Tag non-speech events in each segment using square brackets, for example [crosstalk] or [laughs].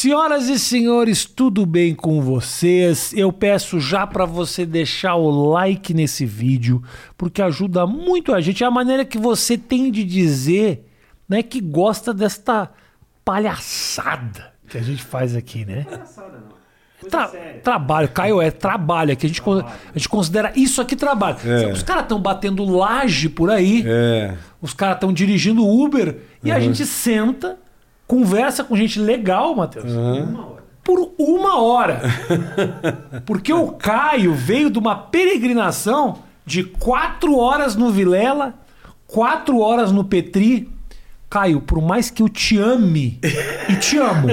Senhoras e senhores, tudo bem com vocês? Eu peço já para você deixar o like nesse vídeo, porque ajuda muito a gente. É a maneira que você tem de dizer, né, que gosta desta palhaçada que a gente faz aqui, né? Palhaçada não. Tra trabalho, Caio, é trabalho. Que a gente, a gente considera isso aqui trabalho. É. Os caras estão batendo laje por aí, É. os caras estão dirigindo Uber e a gente senta, conversa com gente legal, Matheus. Por uma hora. [laughs] Porque o Caio veio de uma peregrinação de quatro horas no Vilela, quatro horas no Petri. Caio, por mais que eu te ame e te amo,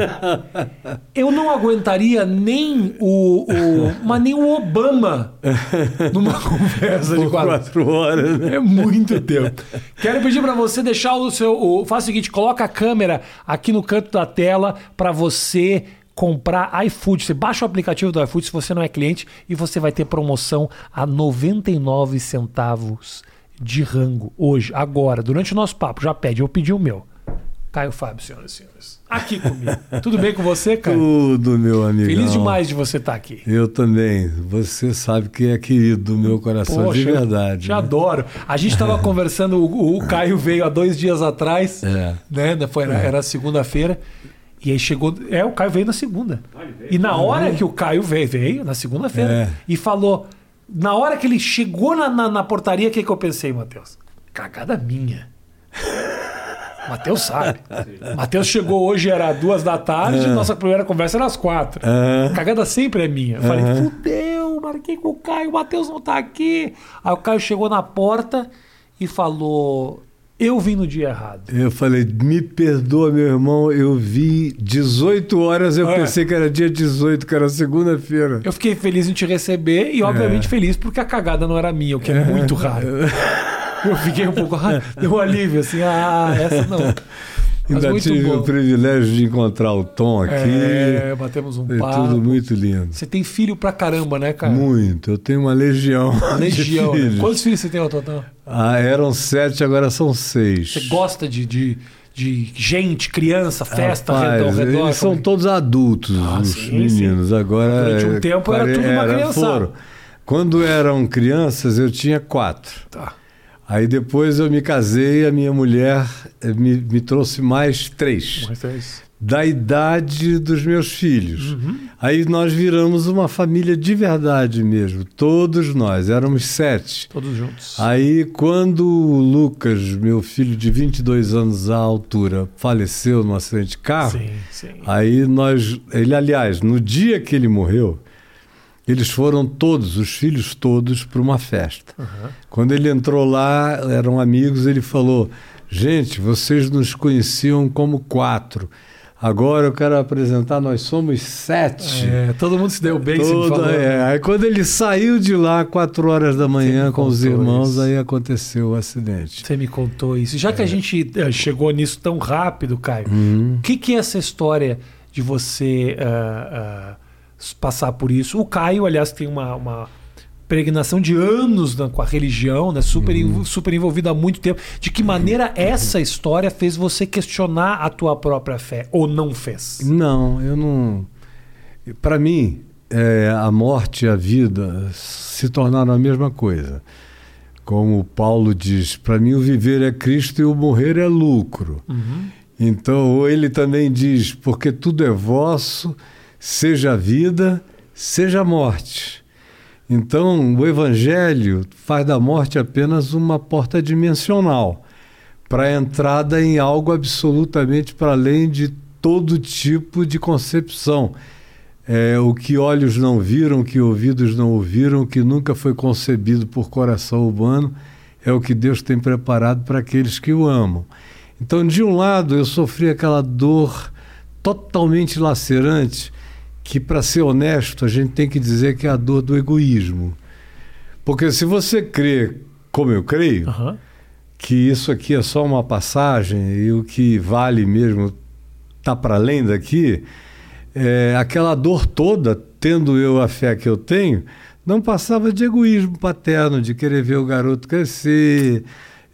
eu não aguentaria nem o, o mas nem o Obama numa [laughs] conversa de quatro quatro horas, né? é muito tempo. Quero pedir para você deixar o seu. O, faz o seguinte: coloca a câmera aqui no canto da tela para você comprar iFood. Você baixa o aplicativo do iFood se você não é cliente e você vai ter promoção a 99 centavos de rango hoje, agora, durante o nosso papo. Já pede, eu pedi o meu. Caio Fábio, senhoras e senhores. Aqui comigo. [laughs] Tudo bem com você, Caio? Tudo, meu amigo. Feliz demais de você estar aqui. Eu também. Você sabe que é querido do meu coração, Poxa, de verdade. Te né? adoro. A gente estava [laughs] conversando, o, o Caio veio há dois dias atrás, É. né? Foi, era, era segunda-feira. E aí chegou. É, o Caio veio na segunda. E na hora que o Caio veio, veio na segunda-feira, É. e falou. Na hora que ele chegou na, na, na portaria, o que, que eu pensei, Matheus? Cagada minha. [laughs] Matheus sabe. Matheus chegou hoje, era duas da tarde, nossa primeira conversa era às quatro. É. Cagada sempre é minha. Eu falei, fudeu, marquei com o Caio, o Matheus não tá aqui. Aí o Caio chegou na porta e falou: Eu vim no dia errado. Eu falei, me perdoa, meu irmão, eu vi 18 horas, eu É. pensei que era dia 18, que era segunda-feira. Eu fiquei feliz em te receber e, obviamente, feliz porque a cagada não era minha, o que é, muito raro. [laughs] Eu fiquei um pouco. Deu um alívio, assim, ah, essa não. Mas Ainda tive bom. o privilégio de encontrar o Tom aqui. É, batemos um Foi papo. tudo muito lindo. Você tem filho pra caramba, né, cara? Muito. Eu tenho uma legião. Legião. né? Quantos filhos você tem ao total? Ah, eram sete, agora são seis. Você gosta de, de, de gente, criança, festa Rapaz, ao redor? Eles são Como- todos adultos, Ah, os sim, meninos. Agora. Durante um tempo era tudo uma criançada. foram. Quando eram crianças, eu tinha quatro. Tá. Aí depois eu me casei, a minha mulher eh, me, me trouxe mais três. É isso. Da idade dos meus filhos. Uhum. Aí nós viramos uma família de verdade mesmo. Todos nós, éramos sete. Todos juntos. Aí, quando o Lucas, meu filho de 22 anos à altura, faleceu num acidente de carro, sim, sim. aí nós. Ele, aliás, no dia que ele morreu, eles foram todos, os filhos todos, para uma festa. Aham. Quando ele entrou lá, eram amigos, ele falou: Gente, vocês nos conheciam como quatro. Agora eu quero apresentar, nós somos sete. É, todo mundo se deu bem, Todo- falou. é. Aí quando ele saiu de lá, quatro horas da manhã, com os irmãos, isso. aí aconteceu o acidente. Você me contou isso. Já que É. a gente eh, chegou nisso tão rápido, Caio, Uhum. o que, que é essa história de você ah, ah, passar por isso? O Caio, aliás, tem uma, uma peregrinação de anos né, com a religião, né, super, Uhum. super envolvido há muito tempo. De que maneira essa história fez você questionar a tua própria fé? Ou não fez? Não, eu não. Para mim, é, a morte e a vida se tornaram a mesma coisa. Como Paulo diz, para mim o viver é Cristo e o morrer é lucro. Uhum. Então, ele também diz: porque tudo é vosso, seja a vida, seja a morte. Então, o Evangelho faz da morte apenas uma porta dimensional para a entrada em algo absolutamente para além de todo tipo de concepção. É, o que olhos não viram, o que ouvidos não ouviram, o que nunca foi concebido por coração humano, é o que Deus tem preparado para aqueles que o amam. Então, de um lado, eu sofri aquela dor totalmente lacerante, que, para ser honesto, a gente tem que dizer que é a dor do egoísmo. Porque se você crê, como eu creio, Aham. que isso aqui é só uma passagem e o que vale mesmo está para além daqui, é, aquela dor toda, tendo eu a fé que eu tenho, não passava de egoísmo paterno, de querer ver o garoto crescer,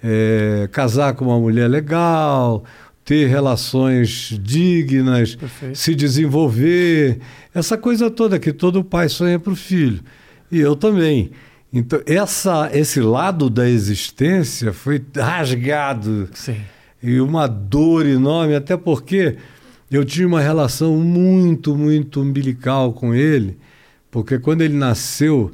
é, casar com uma mulher legal, ter relações dignas, Perfeito. se desenvolver, essa coisa toda que todo pai sonha para o filho. E eu também. Então, essa, esse lado da existência foi rasgado. Sim. E uma dor enorme, até porque eu tinha uma relação muito, muito umbilical com ele, porque quando ele nasceu,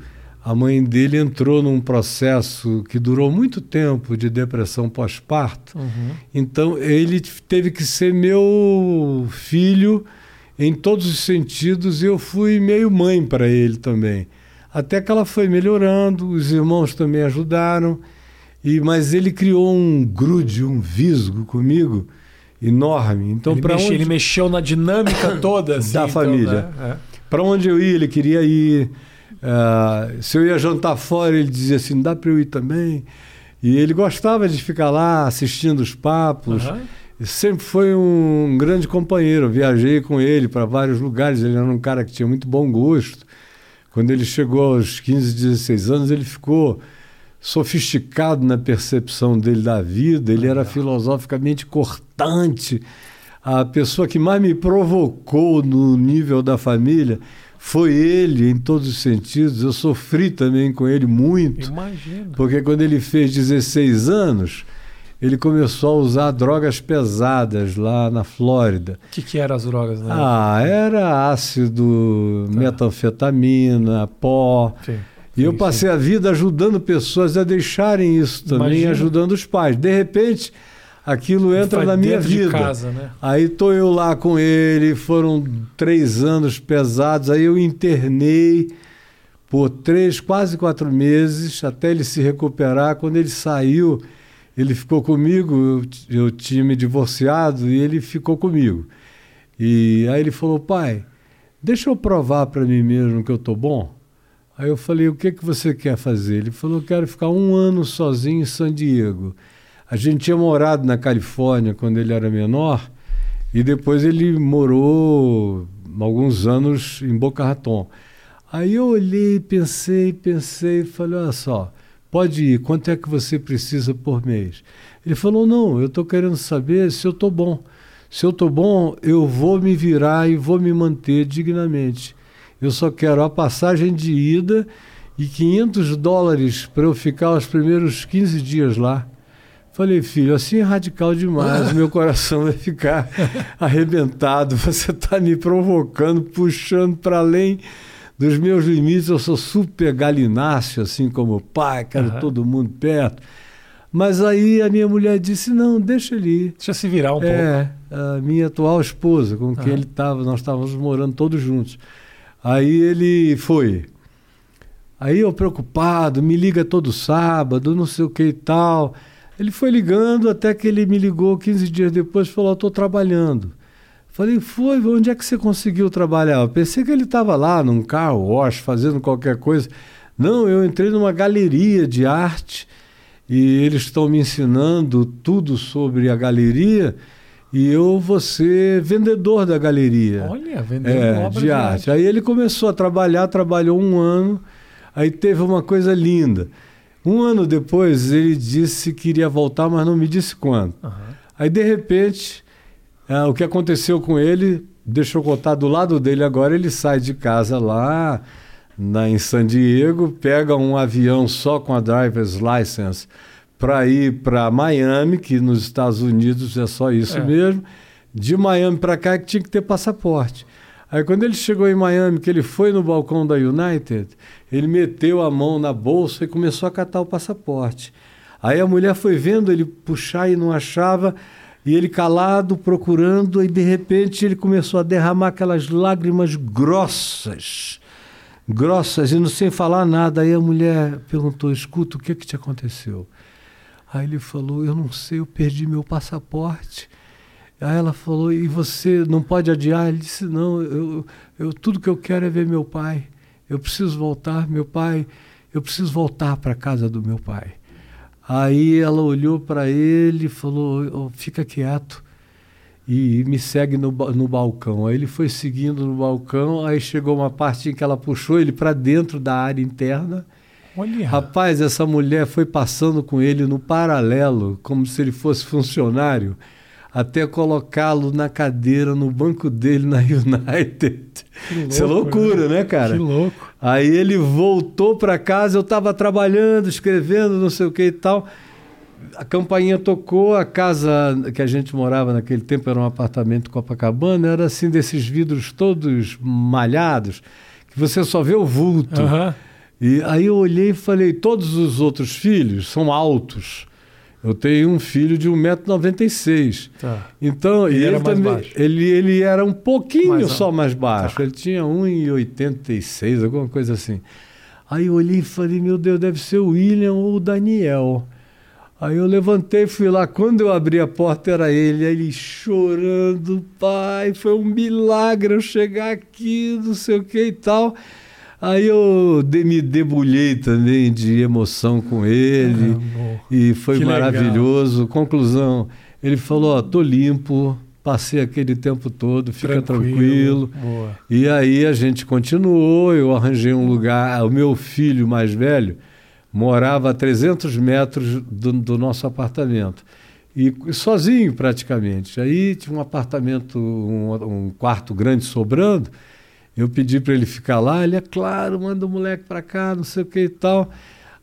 a mãe dele entrou num processo que durou muito tempo de depressão pós-parto. Uhum. Então ele teve que ser meu filho em todos os sentidos e eu fui meio mãe para ele também. Até que ela foi melhorando, os irmãos também ajudaram, e mas ele criou um grude, um visgo comigo enorme. Então ele, para onde ele mexeu na dinâmica toda [coughs] assim, Da então, família. né? É. para onde eu ia, ele queria ir. Ah, se eu ia jantar fora, ele dizia assim: dá para eu ir também. E ele gostava de ficar lá assistindo os papos. E sempre foi um grande companheiro. Eu viajei com ele para vários lugares. Ele era um cara que tinha muito bom gosto. Quando ele chegou aos 15, 16 anos, ele ficou sofisticado na percepção dele da vida. Ele era filosoficamente cortante. A pessoa que mais me provocou no nível da família foi ele, em todos os sentidos. Eu sofri também com ele muito. Imagina. Porque quando ele fez 16 anos, ele começou a usar drogas pesadas lá na Flórida. O que, que eram as drogas, né? Ah, era ácido, Tá. metanfetamina, pó. Sim. E eu passei a vida ajudando pessoas a deixarem isso também, Imagina. ajudando os pais. De repente, aquilo entra na minha vida. casa, né? Aí tô eu lá com ele, foram três anos pesados, aí eu internei por três, quase quatro meses, até ele se recuperar. Quando ele saiu, ele ficou comigo, eu, eu tinha me divorciado e ele ficou comigo. E aí ele falou, pai, deixa eu provar para mim mesmo que eu tô bom. Aí eu falei, o que, que você quer fazer? Ele falou, quero ficar um ano sozinho em San Diego. A gente tinha morado na Califórnia quando ele era menor e depois ele morou alguns anos em Boca Raton. Aí eu olhei, pensei, pensei falei, olha só, pode ir, quanto é que você precisa por mês? Ele falou, não, eu estou querendo saber se eu estou bom. Se eu estou bom, eu vou me virar e vou me manter dignamente. Eu só quero a passagem de ida e 500 dólares para eu ficar os primeiros 15 dias lá. Falei, filho, assim é radical demais, meu coração vai ficar [laughs] arrebentado. Você está me provocando, puxando para além dos meus limites. Eu sou super galináceo, assim como pai, quero Aham. todo mundo perto. Mas aí a minha mulher disse: não, deixa ele ir. Deixa se virar um pouco. É, a minha atual esposa, com quem Aham. ele estava, nós estávamos morando todos juntos. Aí ele foi. Aí eu preocupado, me liga todo sábado, não sei o que e tal. Ele foi ligando até que ele me ligou 15 dias depois e falou: estou trabalhando. Falei, foi, onde é que você conseguiu trabalhar? Eu pensei que ele estava lá num carro, wash, fazendo qualquer coisa. Não, eu entrei numa galeria de arte e eles estão me ensinando tudo sobre a galeria e eu vou ser vendedor da galeria. Olha, vendendo É, obra de arte. Aí ele começou a trabalhar, trabalhou um ano, aí teve uma coisa linda. Um ano depois ele disse que iria voltar, mas não me disse quando. Aham. Aí de repente, ah, o que aconteceu com ele, deixa eu contar do lado dele agora, ele sai de casa lá na, em San Diego, pega um avião só com a driver's license para ir para Miami, que nos Estados Unidos é só isso É. mesmo. De Miami para cá é que tinha que ter passaporte. Aí quando ele chegou em Miami, que ele foi no balcão da United, ele meteu a mão na bolsa e começou a catar o passaporte. Aí a mulher foi vendo ele puxar e não achava, e ele calado, procurando, e de repente ele começou a derramar aquelas lágrimas grossas, grossas, e não sem falar nada. Aí a mulher perguntou: Escuta, o que, que te aconteceu? Aí ele falou: Eu não sei, eu perdi meu passaporte. Aí ela falou: E você não pode adiar? Ele disse: Não, eu, eu, tudo que eu quero é ver meu pai. Eu preciso voltar, meu pai. Eu preciso voltar para a casa do meu pai. Aí ela olhou para ele e falou: "Oh, Fica quieto e me segue no, no balcão. Aí ele foi seguindo no balcão, aí chegou uma parte em que ela puxou ele para dentro da área interna. Olha. Rapaz, essa mulher foi passando com ele no paralelo, como se ele fosse funcionário. Até colocá-lo na cadeira, no banco dele na [laughs] United. Louco, Isso é loucura, né? né, cara? Que louco. Aí ele voltou para casa, eu estava trabalhando, escrevendo, não sei o que e tal. A campainha tocou, a casa que a gente morava naquele tempo era um apartamento Copacabana, era assim desses vidros todos malhados, que você só vê o vulto. Uhum. E aí eu olhei e falei, todos os outros filhos são altos. Eu tenho um filho de 1,96m. Tá. Então, ele, ele era também, mais baixo. Ele, ele era um pouquinho Mais só mais baixo. Tá. Ele tinha 1,86m, alguma coisa assim. Aí eu olhei e falei, meu Deus, deve ser o William ou o Daniel. Aí eu levantei e fui lá. Quando eu abri a porta, era ele. Aí ele chorando, pai, foi um milagre eu chegar aqui, não sei o que e tal. Aí eu de- me debulhei também de emoção com ele. E foi Que legal. maravilhoso. Conclusão, ele falou, ó, tô limpo, passei aquele tempo todo, fica tranquilo. Boa. E aí a gente continuou, eu arranjei um lugar, o meu filho mais velho morava a 300 metros do, do nosso apartamento. E sozinho praticamente. Aí tinha um apartamento, um, um quarto grande sobrando. Eu pedi para ele ficar lá, ele é claro, manda o moleque para cá, não sei o que e tal.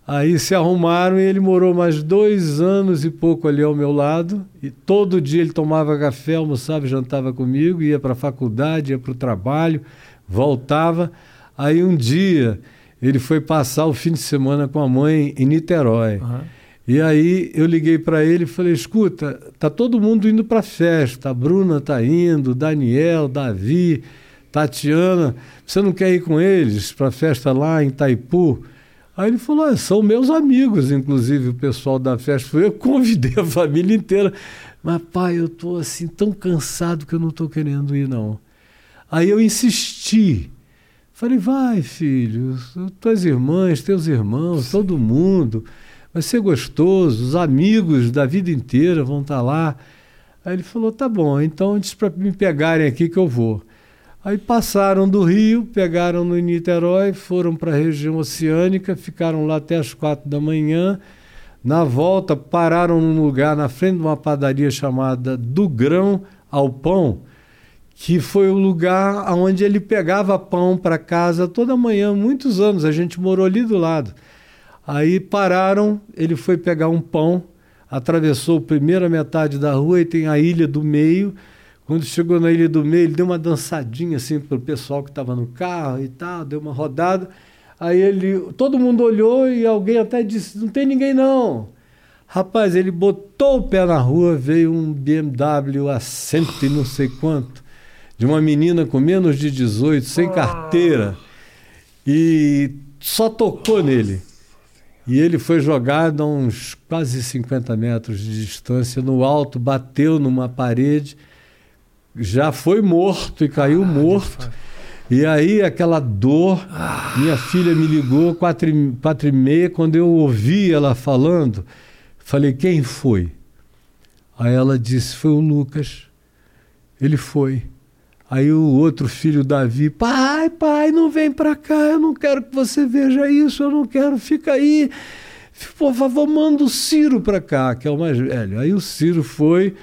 Aí se arrumaram e ele morou mais dois anos e pouco ali ao meu lado. E todo dia ele tomava café, almoçava jantava comigo, ia para a faculdade, ia para o trabalho, voltava. Aí um dia ele foi passar o fim de semana com a mãe em Niterói. Aham. E aí eu liguei para ele e falei: escuta, tá todo mundo indo para a festa. A Bruna tá indo, Daniel, Davi, Tatiana. Você não quer ir com eles para a festa lá em Itaipu? Aí ele falou: "Ah, são meus amigos, inclusive o pessoal da festa. Eu convidei a família inteira. Mas pai, eu tô assim tão cansado que eu não tô querendo ir não. Aí eu insisti. Falei, vai, filho, tuas irmãs, teus irmãos, todo mundo. Vai ser gostoso, os amigos da vida inteira vão estar lá. Aí ele falou, tá bom, então diz para me pegarem aqui que eu vou. Aí passaram do Rio, pegaram no Niterói, foram para a região oceânica, ficaram lá até as quatro da manhã. Na volta, pararam num lugar na frente de uma padaria chamada Do Grão ao Pão, que foi o lugar onde ele pegava pão para casa toda manhã, muitos anos. A gente morou ali do lado. Aí pararam, ele foi pegar um pão, atravessou a primeira metade da rua e tem a ilha do meio. Quando chegou na ilha do meio, ele deu uma dançadinha assim para o pessoal que estava no carro e tal, deu uma rodada. Aí ele, todo mundo olhou e alguém até disse: Não tem ninguém não. Rapaz, ele botou o pé na rua, veio um BMW a cento e não sei quanto, de uma menina com menos de 18, sem carteira, e só tocou nele. E ele foi jogado a uns quase 50 metros de distância, no alto, bateu numa parede, já foi morto e caiu morto. E aí aquela dor, minha filha me ligou quatro, e- quatro e meia, quando eu ouvi ela falando, falei, quem foi? Aí ela disse, foi o Lucas. Ele foi. Aí o outro filho, Davi, pai, pai, não vem pra cá, eu não quero que você veja isso, eu não quero, fica aí. Por favor, manda o Ciro pra cá, que é o mais velho. Aí o Ciro foi,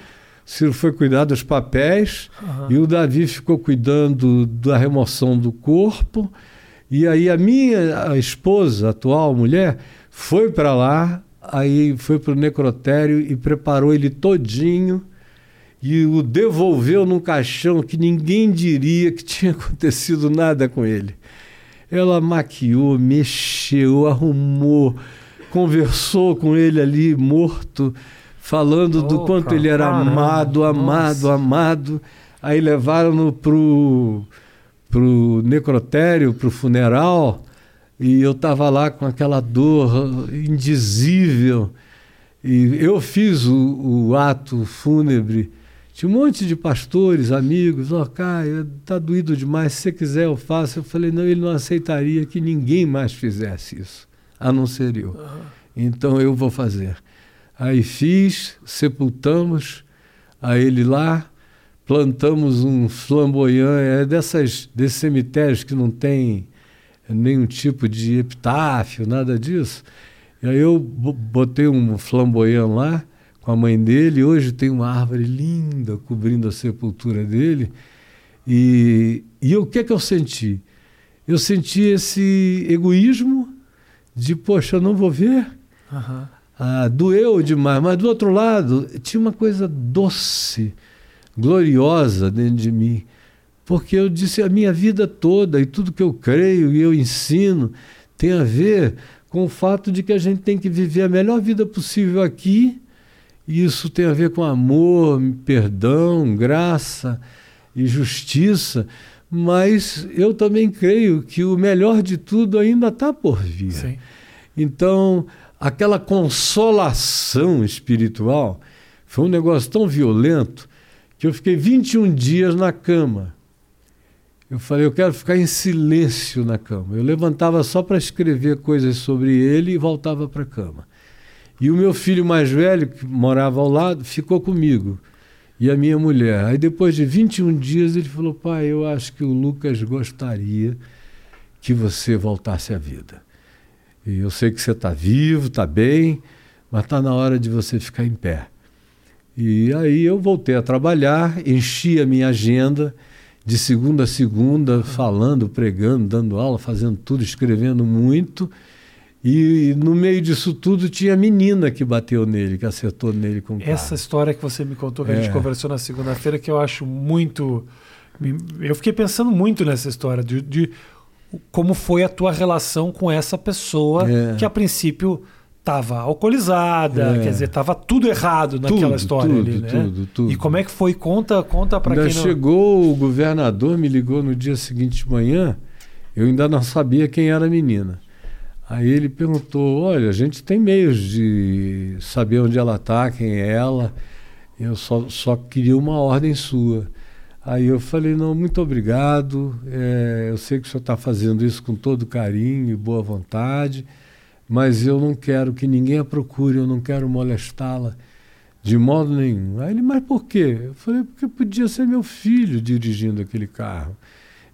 Ciro foi cuidar dos papéis, Aham. e o Davi ficou cuidando da remoção do corpo. E aí a minha a esposa, a atual mulher, foi para lá, aí foi para o necrotério e preparou ele todinho e o devolveu num caixão que ninguém diria que [laughs] tinha acontecido nada com ele. Ela maquiou, mexeu, arrumou, conversou com ele ali morto, falando do Oh, quanto ele era caramba, amado, amado, nossa. amado. Aí levaram-no pro pro necrotério, pro funeral, e eu estava lá com aquela dor indizível. E eu fiz o, o ato fúnebre. Tinha um monte de pastores, amigos, ó, Caio, tá doído demais, se você quiser eu faço. Eu falei, não, ele não aceitaria que ninguém mais fizesse isso, a não ser eu. Então eu vou fazer. Aí fiz, sepultamos a ele lá, plantamos um flamboyant, é dessas, desses cemitérios que não tem nenhum tipo de epitáfio, nada disso. E aí eu bo- botei um flamboyant lá, com a mãe dele. Hoje tem uma árvore linda cobrindo a sepultura dele. E, e o que é que eu senti? Eu senti esse egoísmo de, poxa, eu não vou ver. Uhum. Ah, doeu demais, mas do outro lado tinha uma coisa doce, gloriosa dentro de mim, porque eu disse a minha vida toda e tudo que eu creio e eu ensino tem a ver com o fato de que a gente tem que viver a melhor vida possível aqui, e isso tem a ver com amor, perdão, graça e justiça, mas eu também creio que o melhor de tudo ainda está por vir. Sim. Então, aquela consolação espiritual foi um negócio tão violento que eu fiquei 21 dias na cama. Eu falei, eu quero ficar em silêncio na cama. Eu levantava só para escrever coisas sobre ele e voltava para a cama. E o meu filho mais velho, que morava ao lado, ficou comigo. E a minha mulher. Aí depois de 21 dias ele falou: Pai, eu acho que o Lucas gostaria que você voltasse à vida. E eu sei que você está vivo, está bem, mas está na hora de você ficar em pé. E aí eu voltei a trabalhar, enchi a minha agenda de segunda a segunda, falando, pregando, dando aula, fazendo tudo, escrevendo muito. E no meio disso tudo tinha a menina que bateu nele, que acertou nele com o carro. Essa história que você me contou, que é. a gente é. conversou na segunda-feira, que eu acho muito. Eu fiquei pensando muito nessa história de, de como foi a tua relação com essa pessoa é. que a princípio estava alcoolizada, é. quer dizer, estava tudo errado naquela tudo, história tudo, ali, né? Tudo, tudo. E como é que foi? Conta, conta para quem não... chegou o governador, me ligou no dia seguinte de manhã, eu ainda não sabia quem era a menina. Aí ele perguntou: Olha, a gente tem meios de saber onde ela está, quem é ela. Eu só, só queria uma ordem sua. Aí eu falei: Não, muito obrigado. É, eu sei que o senhor está fazendo isso com todo carinho e boa vontade, mas eu não quero que ninguém a procure, eu não quero molestá-la de modo nenhum. Aí ele: Mas por quê? Eu falei: Porque podia ser meu filho dirigindo aquele carro.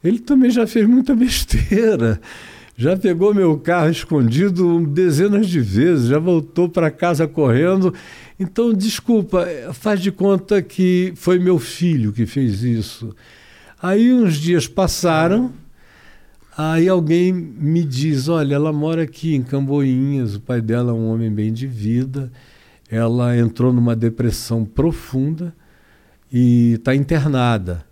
Ele também já fez muita [laughs] besteira já pegou meu carro escondido dezenas de vezes, já voltou para casa correndo. Então, desculpa, faz de conta que foi meu filho que fez isso. Aí uns dias passaram, aí alguém me diz: olha, ela mora aqui em Camboinhas, o pai dela é um homem bem de vida, ela entrou numa depressão profunda e está internada.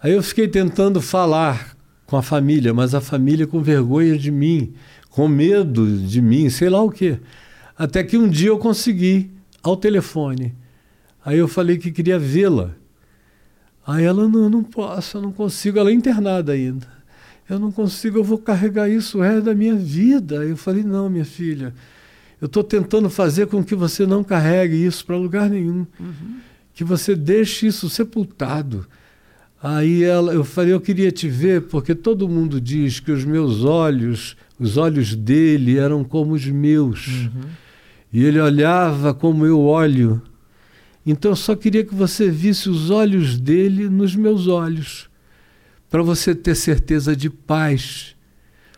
Aí eu fiquei tentando falar com a família, mas a família com vergonha de mim, com medo de mim, sei lá o quê. Até que um dia eu consegui ao telefone. Aí eu falei que queria vê-la. Aí ela, não, não posso, eu não consigo. Ela é internada ainda. Eu não consigo, eu vou carregar isso o resto da minha vida. Aí eu falei, não, minha filha, eu estou tentando fazer com que você não carregue isso para lugar nenhum. Uhum. Que você deixe isso sepultado. Aí ela, eu falei, eu queria te ver porque todo mundo diz que os meus olhos, os olhos dele eram como os meus. Uhum. E ele olhava como eu olho. Então eu só queria que você visse os olhos dele nos meus olhos, para você ter certeza de paz.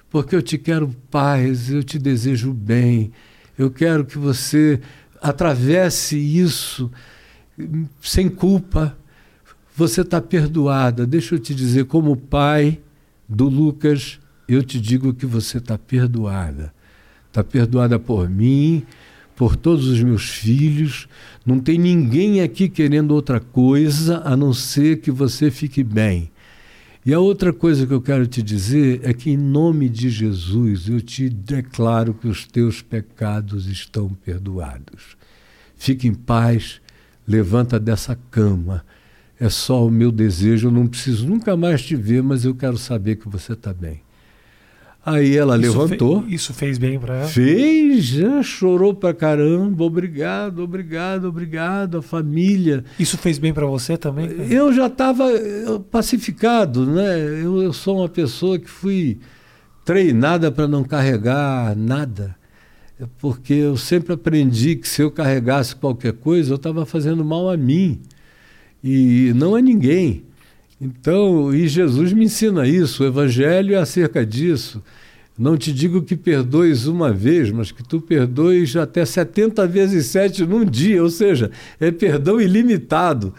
Porque eu te quero paz, eu te desejo bem. Eu quero que você atravesse isso sem culpa você está perdoada. Deixa eu te dizer, como pai do Lucas, eu te digo que você está perdoada. Está perdoada por mim, por todos os meus filhos. Não tem ninguém aqui querendo outra coisa a não ser que você fique bem. E a outra coisa que eu quero te dizer é que, em nome de Jesus, eu te declaro que os teus pecados estão perdoados. Fique em paz, levanta dessa cama é só o meu desejo, eu não preciso nunca mais te ver, mas eu quero saber que você está bem. Aí ela isso levantou. Isso fez bem para ela? Fez, já chorou para caramba. Obrigado, obrigado, obrigado. A família. Isso fez bem para você também? Eu já estava pacificado, né? Eu, eu sou uma pessoa que fui treinada para não carregar nada. Porque eu sempre aprendi que se eu carregasse qualquer coisa, eu estava fazendo mal a mim e não é ninguém. Então, e Jesus me ensina isso, o Evangelho é acerca disso. Não te digo que perdoes uma vez, mas que tu perdoes até 70 vezes 7 num dia, ou seja, é perdão ilimitado.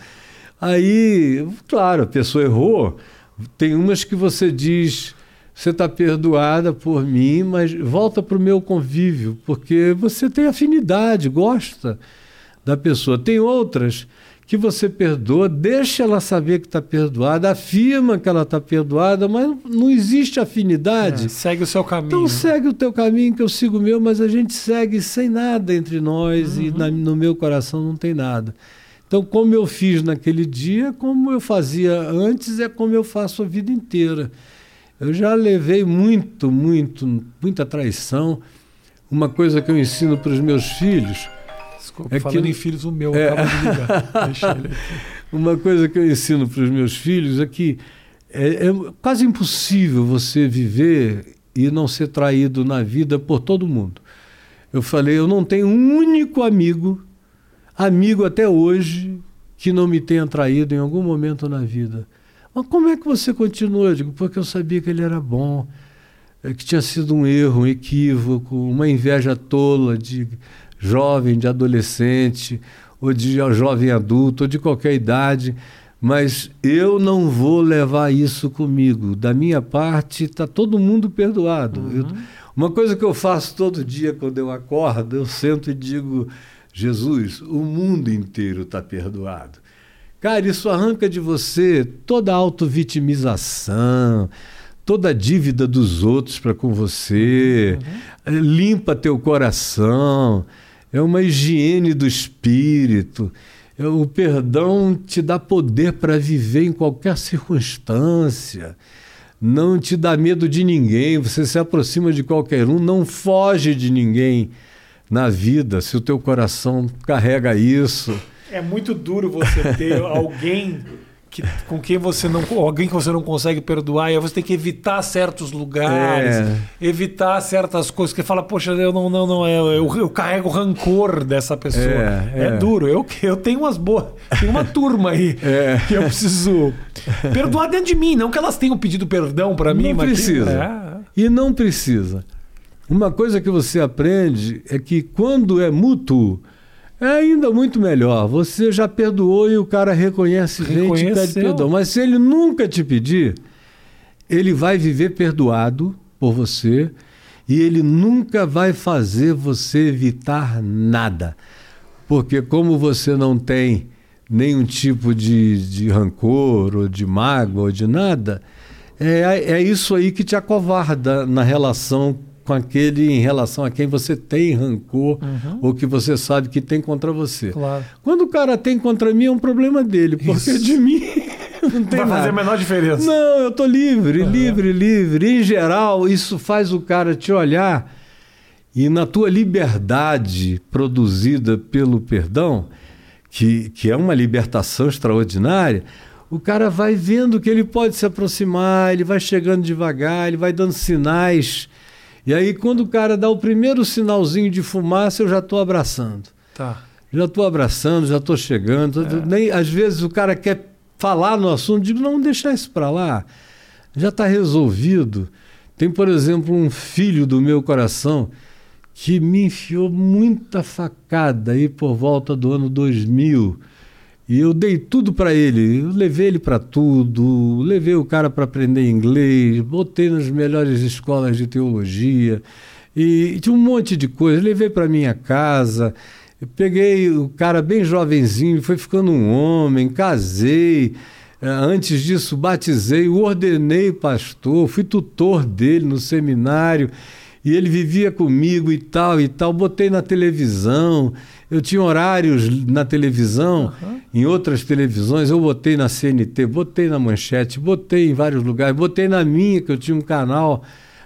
Aí, claro, a pessoa errou. Tem umas que você diz, você está perdoada por mim, mas volta para o meu convívio, porque você tem afinidade, gosta da pessoa. Tem outras que você perdoa, deixa ela saber que está perdoada, afirma que ela está perdoada, mas não existe afinidade. É, segue o seu caminho. Então segue o teu caminho, que eu sigo o meu, mas a gente segue sem nada entre nós uhum. e na, no meu coração não tem nada. Então, como eu fiz naquele dia, como eu fazia antes, é como eu faço a vida inteira. Eu já levei muito, muito, muita traição. Uma coisa que eu ensino para os meus filhos Desculpa, é falando que... em filhos, o meu é... acaba de ligar. [laughs] Uma coisa que eu ensino para os meus filhos é que é, é quase impossível você viver e não ser traído na vida por todo mundo. Eu falei, eu não tenho um único amigo, amigo até hoje, que não me tenha traído em algum momento na vida. Mas como é que você continua? Eu digo, porque eu sabia que ele era bom, é, que tinha sido um erro, um equívoco, uma inveja tola de jovem, de adolescente, ou de jovem adulto, ou de qualquer idade, mas eu não vou levar isso comigo. Da minha parte, está todo mundo perdoado. Uhum. Eu, uma coisa que eu faço todo dia quando eu acordo, eu sento e digo: Jesus, o mundo inteiro está perdoado. Cara, isso arranca de você toda a autovitimização, toda a dívida dos outros para com você, uhum. limpa teu coração é uma higiene do espírito. É, o perdão te dá poder para viver em qualquer circunstância. Não te dá medo de ninguém, você se aproxima de qualquer um, não foge de ninguém na vida, se o teu coração carrega isso. É muito duro você ter [laughs] alguém que, com quem você não. alguém que você não consegue perdoar, e aí você tem que evitar certos lugares, é. evitar certas coisas, que fala, poxa, eu não, não, não, eu, eu, eu carrego rancor dessa pessoa. É, é, é, duro. Eu, eu tenho umas boas. Tem uma turma aí [laughs] é. que eu preciso perdoar dentro de mim, não que elas tenham pedido perdão para mim, não mas. Precisa. É. E não precisa. Uma coisa que você aprende é que quando é mútuo, é ainda muito melhor. Você já perdoou e o cara reconhece, vem e pede perdão. Mas se ele nunca te pedir, ele vai viver perdoado por você e ele nunca vai fazer você evitar nada. Porque como você não tem nenhum tipo de, de rancor ou de mágoa ou de nada, é, é isso aí que te acovarda na relação com aquele em relação a quem você tem rancor uhum. ou que você sabe que tem contra você. Claro. Quando o cara tem contra mim é um problema dele, porque Isso. de mim [laughs] não tem Vai fazer a menor diferença. Não, eu tô livre, uhum. livre, livre. Em geral, isso faz o cara te olhar e na tua liberdade produzida pelo perdão, que, que é uma libertação extraordinária, o cara vai vendo que ele pode se aproximar, ele vai chegando devagar, ele vai dando sinais e aí, quando o cara dá o primeiro sinalzinho de fumaça, eu já estou abraçando. Tá. Já estou abraçando, já estou chegando. É. Nem, às vezes o cara quer falar no assunto, digo, não, deixar isso para lá. Já está resolvido. Tem, por exemplo, um filho do meu coração que me enfiou muita facada aí por volta do ano 2000 e eu dei tudo para ele, eu levei ele para tudo, levei o cara para aprender inglês, botei nas melhores escolas de teologia. E, tinha um monte de coisa. Levei para minha casa, peguei o cara bem jovenzinho, foi ficando um homem, casei. Eh, antes disso, batizei, ordenei pastor, fui tutor dele no seminário e ele vivia comigo e tal e tal. Botei na televisão, eu tinha horários na televisão, uhum. em outras televisões, eu botei na CNT, botei na Manchete, botei em vários lugares, botei na minha, que eu tinha um canal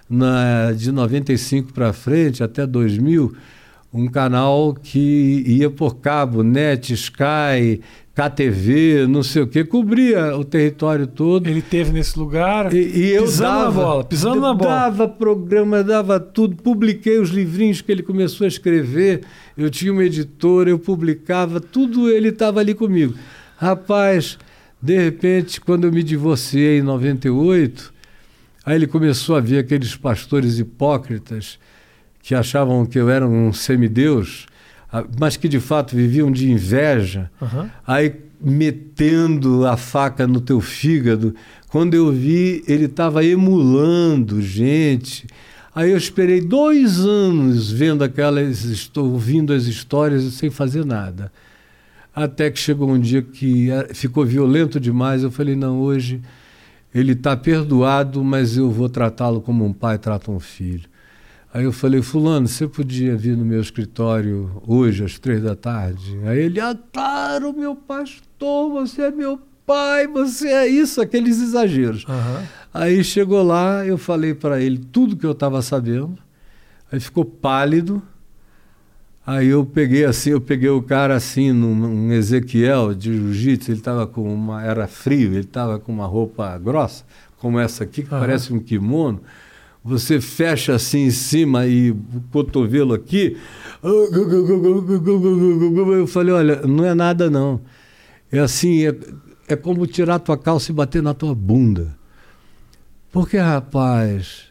na, de 95 para frente, até 2000, um canal que ia por cabo, net, Sky, KTV, não sei o que, cobria o território todo. Ele teve nesse lugar e, e eu pisando dava, na bola, pisando na bola. Dava programa, dava tudo, publiquei os livrinhos que ele começou a escrever. Eu tinha uma editora, eu publicava, tudo ele estava ali comigo. Rapaz, de repente, quando eu me divorciei em 98, Aí ele começou a ver aqueles pastores hipócritas que achavam que eu era um semideus, mas que de fato viviam de inveja. Uhum. Aí metendo a faca no teu fígado. Quando eu vi, ele estava emulando gente. Aí eu esperei dois anos vendo aquelas, estou ouvindo as histórias sem fazer nada. Até que chegou um dia que eh, ficou violento demais. Eu falei: não, hoje ele está perdoado, mas eu vou tratá-lo como um pai trata um filho. Aí eu falei: Fulano, você podia vir no meu escritório hoje, às três da tarde? Aí ele: Ah, claro, meu pastor, você é meu pai, você é isso, aqueles exageros. Uhum. Aí chegou lá, eu falei para ele tudo que eu estava sabendo. Aí ficou pálido. Aí eu peguei assim, eu peguei o cara assim num, Ezequiel de jiu-jitsu, ele estava com uma era frio, ele estava com uma roupa grossa, como essa aqui que uhum. parece um kimono. Você fecha assim em cima e o cotovelo aqui. Eu falei, olha, não é nada não. É assim, é, é como tirar tua calça e bater na tua bunda. Porque, rapaz,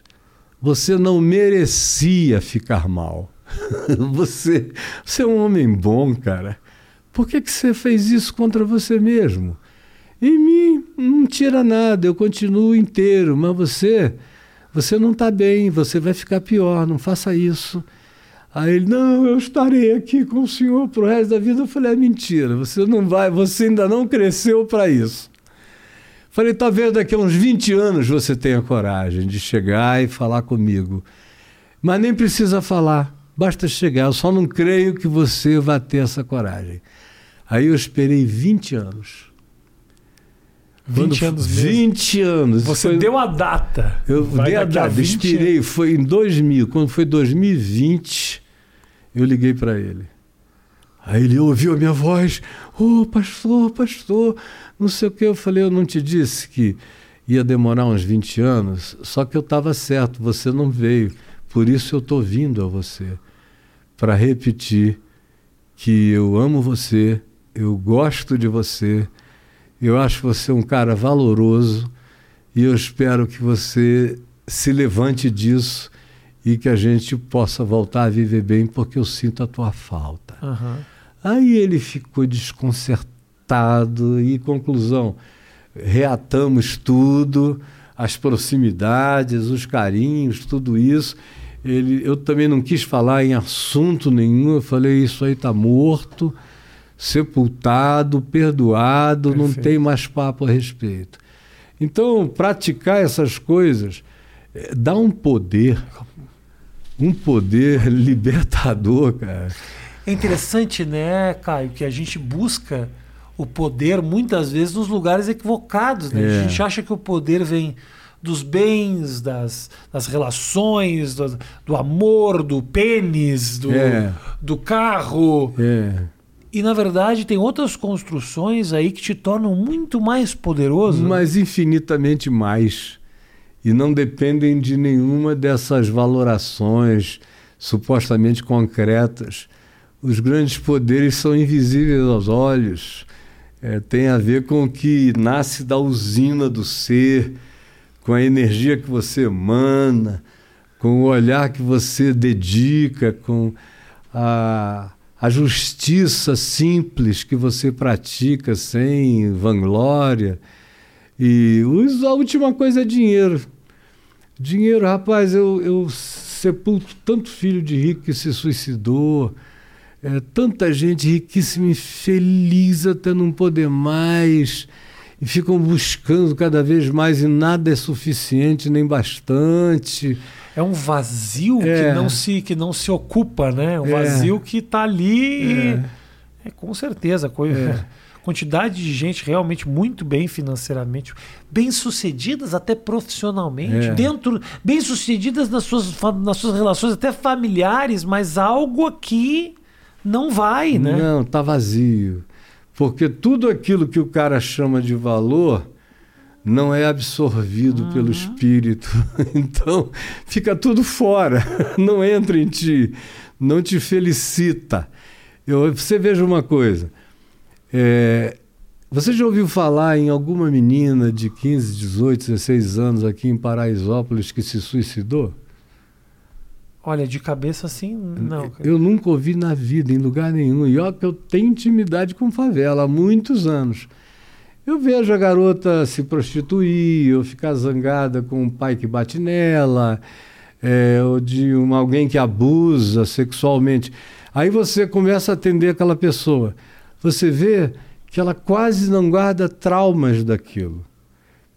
você não merecia ficar mal. [laughs] você, você é um homem bom, cara. Por que, que você fez isso contra você mesmo? Em mim não tira nada, eu continuo inteiro, mas você, você não está bem, você vai ficar pior, não faça isso. Aí ele, não, eu estarei aqui com o senhor pro resto da vida. Eu falei, é mentira, você não vai, você ainda não cresceu para isso. Falei, talvez daqui a uns 20 anos você tenha coragem de chegar e falar comigo. Mas nem precisa falar. Basta chegar, eu só não creio que você vá ter essa coragem. Aí eu esperei 20 anos. 20 Quando, anos mesmo. 20 anos. Você foi, deu a data. Eu Vai dei a data, esperei, foi em 2000. Quando foi 2020, eu liguei para ele. Aí ele ouviu a minha voz, ô oh, pastor, pastor, não sei o que. Eu falei, eu não te disse que ia demorar uns 20 anos, só que eu estava certo, você não veio. Por isso eu estou vindo a você para repetir que eu amo você, eu gosto de você, eu acho você um cara valoroso e eu espero que você se levante disso e que a gente possa voltar a viver bem, porque eu sinto a tua falta. Uhum. Aí ele ficou desconcertado e, conclusão, reatamos tudo, as proximidades, os carinhos, tudo isso. Ele, eu também não quis falar em assunto nenhum, eu falei, isso aí está morto, sepultado, perdoado, Perfeito. não tem mais papo a respeito. Então, praticar essas coisas é, dá um poder, um poder [laughs] libertador, cara. É interessante, né, Caio, que a gente busca o poder muitas vezes nos lugares equivocados. Né? É. A gente acha que o poder vem dos bens, das, das relações, do, do amor, do pênis, do, é. do carro. É. E na verdade tem outras construções aí que te tornam muito mais poderoso. Mas infinitamente mais. E não dependem de nenhuma dessas valorações supostamente concretas. Os grandes poderes são invisíveis aos olhos. É, tem a ver com o que nasce da usina do ser com a energia que você emana, com o olhar que você dedica, com a, a justiça simples que você pratica sem vanglória. E a última coisa é dinheiro. Dinheiro, rapaz, eu, eu sepulto tanto filho de rico que se suicidou, é, tanta gente riquíssima, infeliz até não poder mais e ficam buscando cada vez mais e nada é suficiente nem bastante. É um vazio é. que não se que não se ocupa, né? Um é. vazio que está ali. É. é. com certeza, coisa. É. [laughs] Quantidade de gente realmente muito bem financeiramente, bem sucedidas até profissionalmente, é. dentro, bem sucedidas nas suas, nas suas relações até familiares, mas algo aqui não vai, né? Não, tá vazio. Porque tudo aquilo que o cara chama de valor não é absorvido uhum. pelo espírito. [laughs] Então, fica tudo fora, [laughs] não entra em ti, não te felicita. Eu, você veja uma coisa: é, Você já ouviu falar em alguma menina de 15, 18, 16 anos aqui em Paraisópolis que se suicidou? Olha, de cabeça assim, não. Eu nunca ouvi na vida, em lugar nenhum. E olha que eu tenho intimidade com favela há muitos anos. Eu vejo a garota se prostituir, ou ficar zangada com um pai que bate nela, é, ou de um, alguém que abusa sexualmente. Aí você começa a atender aquela pessoa. Você vê que ela quase não guarda traumas daquilo.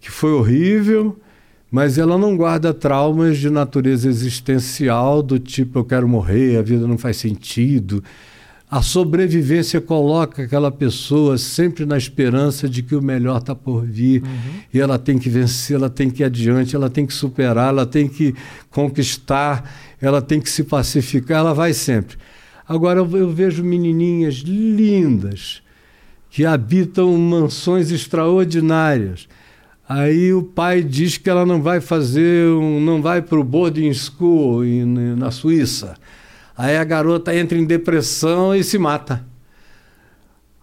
Que foi horrível, mas ela não guarda traumas de natureza existencial, do tipo eu quero morrer, a vida não faz sentido. A sobrevivência coloca aquela pessoa sempre na esperança de que o melhor está por vir uhum. e ela tem que vencer, ela tem que ir adiante, ela tem que superar, ela tem que conquistar, ela tem que se pacificar, ela vai sempre. Agora eu vejo menininhas lindas que habitam mansões extraordinárias. Aí o pai diz que ela não vai fazer, um, não vai para o boarding school na Suíça Aí a garota entra em depressão e se mata.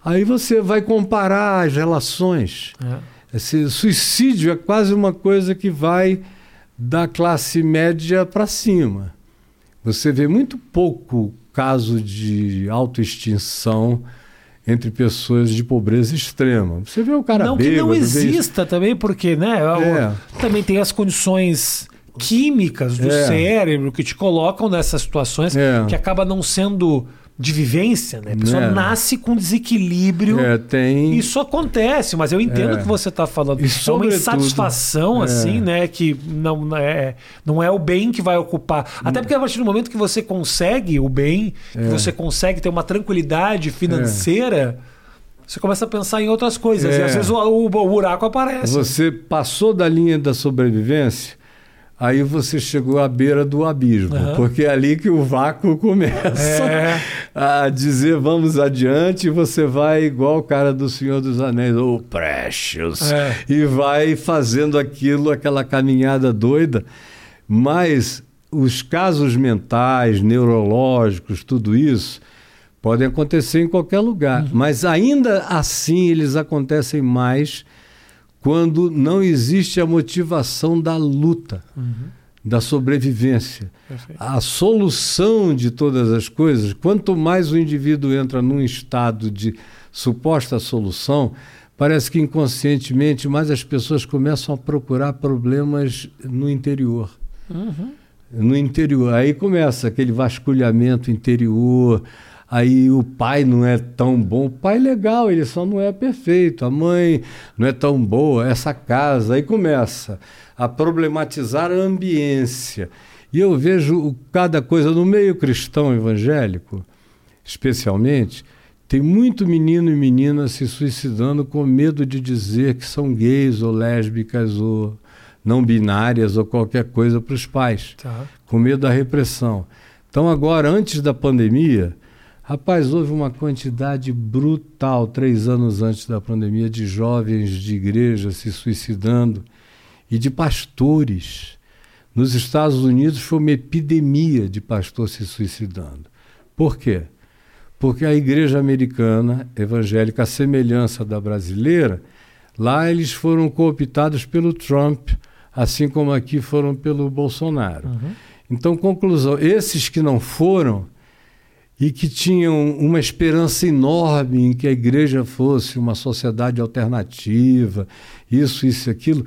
Aí você vai comparar as relações. É. Esse suicídio é quase uma coisa que vai da classe média para cima. Você vê muito pouco caso de autoextinção entre pessoas de pobreza extrema. Você vê o cara Não bêbado, que não exista também, porque né, é. também tem as condições químicas do é. cérebro que te colocam nessas situações é. que acaba não sendo de vivência, né? A pessoa é. nasce com desequilíbrio. É, tem... Isso acontece, mas eu entendo é. o que você está falando. E é uma insatisfação, é. assim, né? Que não é, não é o bem que vai ocupar. Até porque a partir do momento que você consegue o bem, que é. você consegue ter uma tranquilidade financeira. Você começa a pensar em outras coisas. E às vezes o, o, o buraco aparece. Você passou da linha da sobrevivência aí você chegou à beira do abismo, uhum. porque é ali que o vácuo começa é. a dizer vamos adiante, e você vai igual o cara do Senhor dos Anéis, o oh, Precious, é. e vai fazendo aquilo, aquela caminhada doida, mas os casos mentais, neurológicos, tudo isso, podem acontecer em qualquer lugar, uhum. mas ainda assim eles acontecem mais quando não existe a motivação da luta, uhum. da sobrevivência. Perfeito. A solução de todas as coisas, quanto mais o indivíduo entra num estado de suposta solução, parece que inconscientemente mais as pessoas começam a procurar problemas no interior. Uhum. No interior. Aí começa aquele vasculhamento interior, aí o pai não é tão bom. O pai é legal, ele só não é perfeito. A mãe não é tão boa, essa casa. Aí começa a problematizar a ambiência. E eu vejo cada coisa no meio cristão evangélico, especialmente, tem muito menino e menina se suicidando com medo de dizer que são gays ou lésbicas ou não binárias ou qualquer coisa para os pais, tá. com medo da repressão. Então, agora, antes da pandemia, Rapaz, houve uma quantidade brutal, três anos antes da pandemia, de jovens de igreja se suicidando e de pastores. Nos Estados Unidos foi uma epidemia de pastor se suicidando. Por quê? Porque a igreja americana, evangélica, à semelhança da brasileira, lá eles foram cooptados pelo Trump, assim como aqui foram pelo Bolsonaro. Uhum. Então, conclusão: esses que não foram e que tinham uma esperança enorme em que a igreja fosse uma sociedade alternativa, isso, isso e aquilo,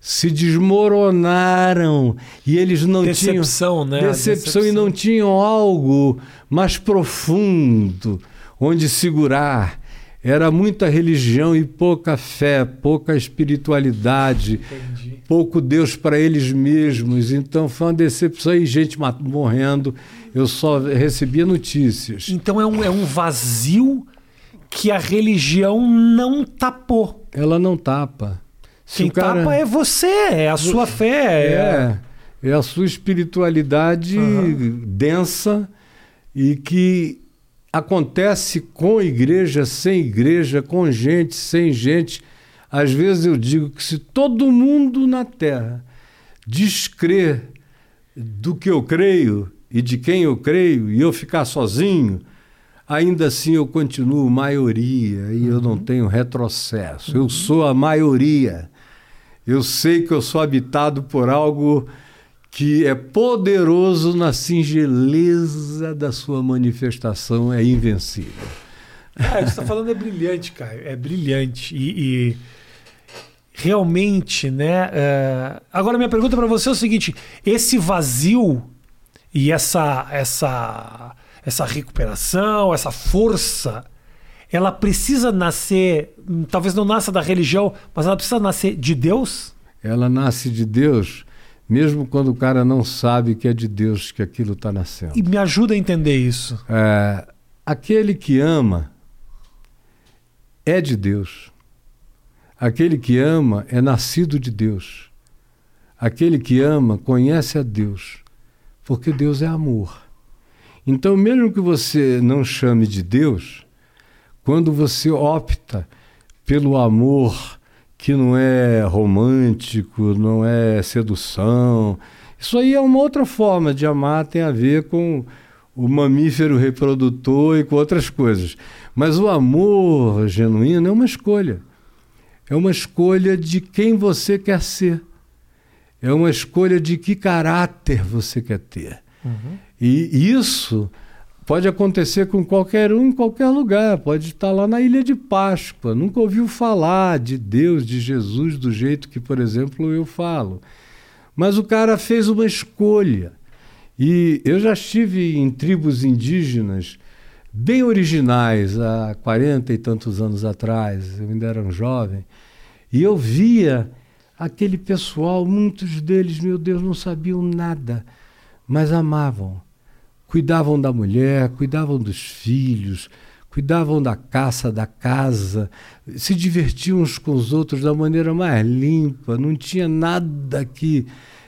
se desmoronaram e eles não decepção, tinham né? decepção, decepção e não tinham algo mais profundo onde segurar. Era muita religião e pouca fé, pouca espiritualidade, Entendi. pouco Deus para eles mesmos. Então foi uma decepção e gente morrendo eu só recebia notícias. Então é um, é um vazio que a religião não tapou. Ela não tapa. Se Quem cara... tapa é você, é a sua fé. É, é, é a sua espiritualidade uhum. densa e que acontece com igreja, sem igreja, com gente, sem gente. Às vezes eu digo que se todo mundo na Terra descrer do que eu creio, e de quem eu creio e eu ficar sozinho, ainda assim eu continuo maioria e eu não tenho retrocesso. Eu sou a maioria. Eu sei que eu sou habitado por algo que é poderoso na singeleza da sua manifestação, é invencível. O que você está falando é brilhante, cara. É brilhante. E, e realmente, né? É... Agora, minha pergunta para você é o seguinte: esse vazio e essa, essa, essa recuperação, essa força, ela precisa nascer, talvez não nasça da religião, mas ela precisa nascer de Deus? Ela nasce de Deus mesmo quando o cara não sabe que é de Deus que aquilo está nascendo. E me ajuda a entender isso. É, aquele que ama é de Deus. Aquele que ama é nascido de Deus. Aquele que ama conhece a Deus, porque Deus é amor. Então, mesmo que você não chame de Deus, quando você opta pelo amor que não é romântico, não é sedução. Isso aí é uma outra forma de amar, tem a ver com o mamífero reprodutor e com outras coisas. Mas o amor genuíno é uma escolha. É uma escolha de quem você quer ser. É uma escolha de que caráter você quer ter. Uhum. E isso Pode acontecer com qualquer um em qualquer lugar. Pode estar lá na Ilha de Páscoa. Nunca ouviu falar de Deus, de Jesus, do jeito que, por exemplo, eu falo. Mas o cara fez uma escolha. E eu já estive em tribos indígenas bem originais há 40 e tantos anos atrás. Eu ainda era um jovem. E eu via aquele pessoal, muitos deles, meu Deus, não sabiam nada, mas amavam cuidavam da mulher, cuidavam dos filhos, cuidavam da caça, da casa, se divertiam uns com os outros da maneira mais limpa, não tinha nada que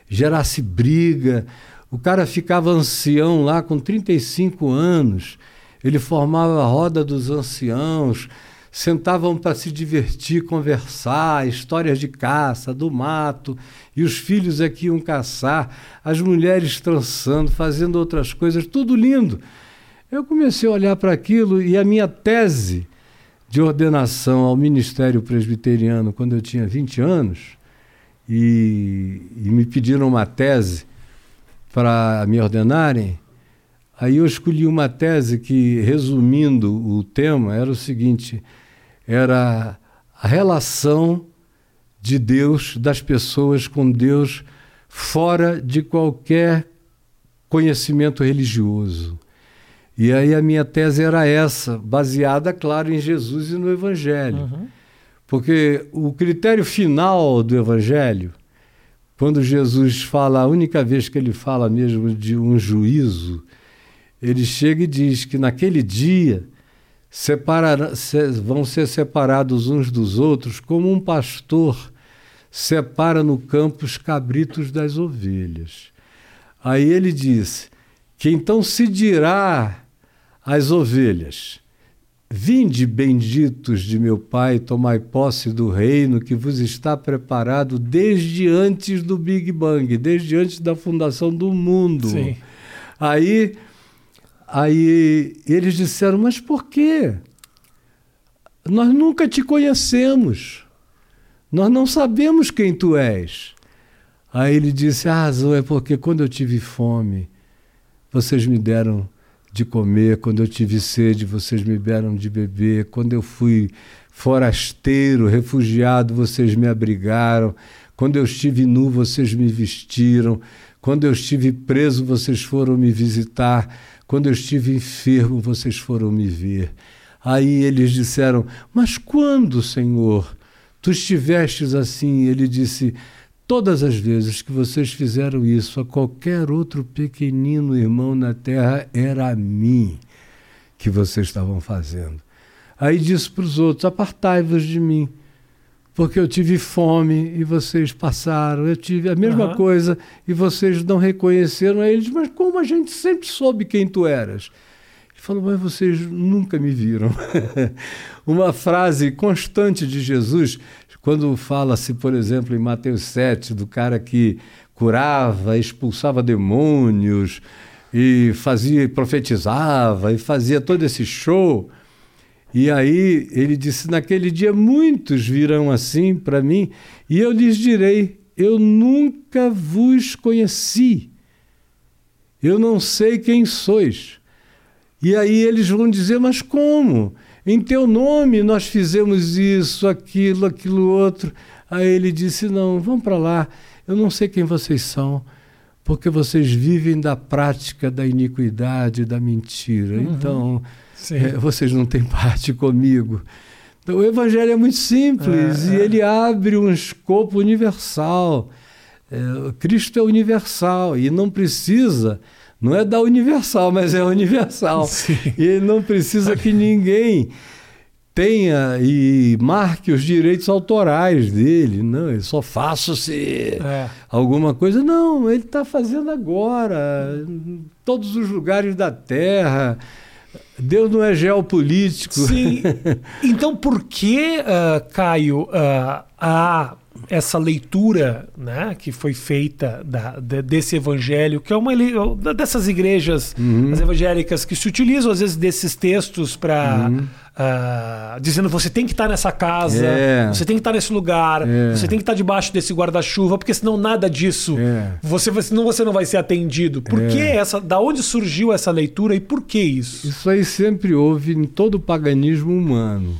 gerasse briga. O cara ficava ancião lá com 35 anos, ele formava a roda dos anciãos, sentavam para se divertir, conversar, histórias de caça, do mato, e os filhos é que iam caçar, as mulheres trançando, fazendo outras coisas, tudo lindo. Eu comecei a olhar para aquilo e a minha tese de ordenação ao ministério presbiteriano quando eu tinha 20 anos, e, e me pediram uma tese para me ordenarem, Aí eu escolhi uma tese que, resumindo o tema, era o seguinte: era a relação de Deus, das pessoas com Deus, fora de qualquer conhecimento religioso. E aí a minha tese era essa, baseada, claro, em Jesus e no Evangelho. Uhum. Porque o critério final do Evangelho, quando Jesus fala, a única vez que ele fala mesmo de um juízo, ele chega e diz que naquele dia separar, se, vão ser separados uns dos outros, como um pastor separa no campo os cabritos das ovelhas. Aí ele diz que então se dirá às ovelhas: Vinde, benditos de meu Pai, tomai posse do reino que vos está preparado desde antes do Big Bang, desde antes da fundação do mundo. Sim. Aí Aí eles disseram: Mas por quê? Nós nunca te conhecemos. Nós não sabemos quem tu és. Aí ele disse: A razão é porque quando eu tive fome, vocês me deram de comer, quando eu tive sede, vocês me deram de beber, quando eu fui forasteiro, refugiado, vocês me abrigaram, quando eu estive nu, vocês me vestiram, quando eu estive preso, vocês foram me visitar. Quando eu estive enfermo, vocês foram me ver. Aí eles disseram: Mas quando, Senhor, tu estivestes assim? Ele disse: Todas as vezes que vocês fizeram isso a qualquer outro pequenino irmão na terra, era a mim que vocês estavam fazendo. Aí disse para os outros: Apartai-vos de mim porque eu tive fome e vocês passaram, eu tive a mesma uhum. coisa e vocês não reconheceram. Aí ele disse, mas como a gente sempre soube quem tu eras? Ele falou, mas vocês nunca me viram. [laughs] Uma frase constante de Jesus, quando fala-se, por exemplo, em Mateus 7, do cara que curava, expulsava demônios, e fazia, profetizava e fazia todo esse show. E aí ele disse: Naquele dia muitos virão assim para mim, e eu lhes direi: Eu nunca vos conheci. Eu não sei quem sois. E aí eles vão dizer: Mas como? Em teu nome nós fizemos isso, aquilo, aquilo outro. Aí ele disse: Não, vão para lá. Eu não sei quem vocês são, porque vocês vivem da prática da iniquidade, da mentira. Uhum. Então é, vocês não têm parte comigo. Então, o Evangelho é muito simples é, e é. ele abre um escopo universal. É, Cristo é universal e não precisa, não é da universal, mas é universal. [laughs] Sim. E não precisa que ninguém tenha e marque os direitos autorais dele. Não, eu só faço se é. alguma coisa. Não, ele está fazendo agora, em todos os lugares da Terra. Deus não é geopolítico. Sim. [laughs] Então, por que, uh, Caio, uh, há essa leitura né, que foi feita da, de, desse evangelho, que é uma dessas igrejas uhum. evangélicas que se utilizam às vezes desses textos para. Uhum. Uh, dizendo você tem que estar nessa casa, é. você tem que estar nesse lugar, é. você tem que estar debaixo desse guarda-chuva, porque senão nada disso é. você senão você não vai ser atendido. Por é. que essa? Da onde surgiu essa leitura e por que isso? Isso aí sempre houve em todo o paganismo humano.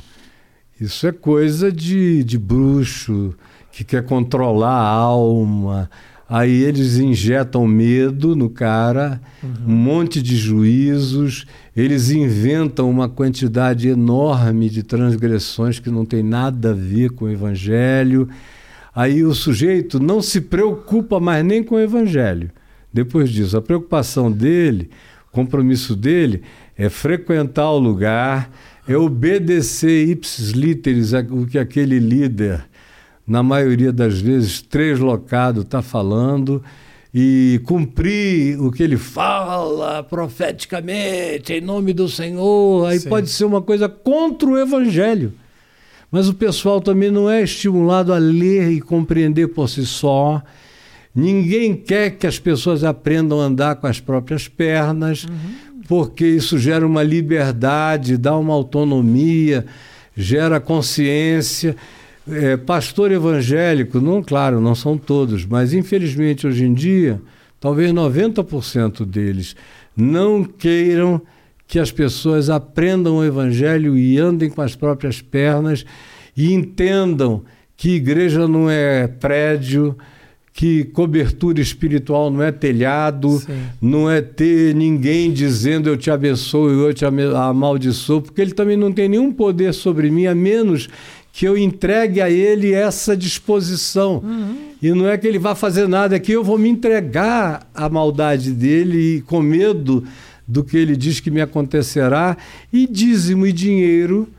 Isso é coisa de, de bruxo que quer controlar a alma, Aí eles injetam medo no cara, uhum. um monte de juízos, eles inventam uma quantidade enorme de transgressões que não tem nada a ver com o evangelho. Aí o sujeito não se preocupa mais nem com o evangelho. Depois disso, a preocupação dele, o compromisso dele é frequentar o lugar, é obedecer ipsis literis o que aquele líder na maioria das vezes, translocado, está falando e cumprir o que ele fala profeticamente, em nome do Senhor. Aí Sim. pode ser uma coisa contra o Evangelho. Mas o pessoal também não é estimulado a ler e compreender por si só. Ninguém quer que as pessoas aprendam a andar com as próprias pernas, uhum. porque isso gera uma liberdade, dá uma autonomia, gera consciência. É, pastor evangélico, não, claro, não são todos, mas infelizmente hoje em dia, talvez 90% deles não queiram que as pessoas aprendam o evangelho e andem com as próprias pernas e entendam que igreja não é prédio, que cobertura espiritual não é telhado, Sim. não é ter ninguém dizendo eu te abençoo e eu te amaldiçoo, porque ele também não tem nenhum poder sobre mim, a menos que eu entregue a ele essa disposição. Uhum. E não é que ele vá fazer nada, é que eu vou me entregar à maldade dele e com medo do que ele diz que me acontecerá. E dízimo e dinheiro,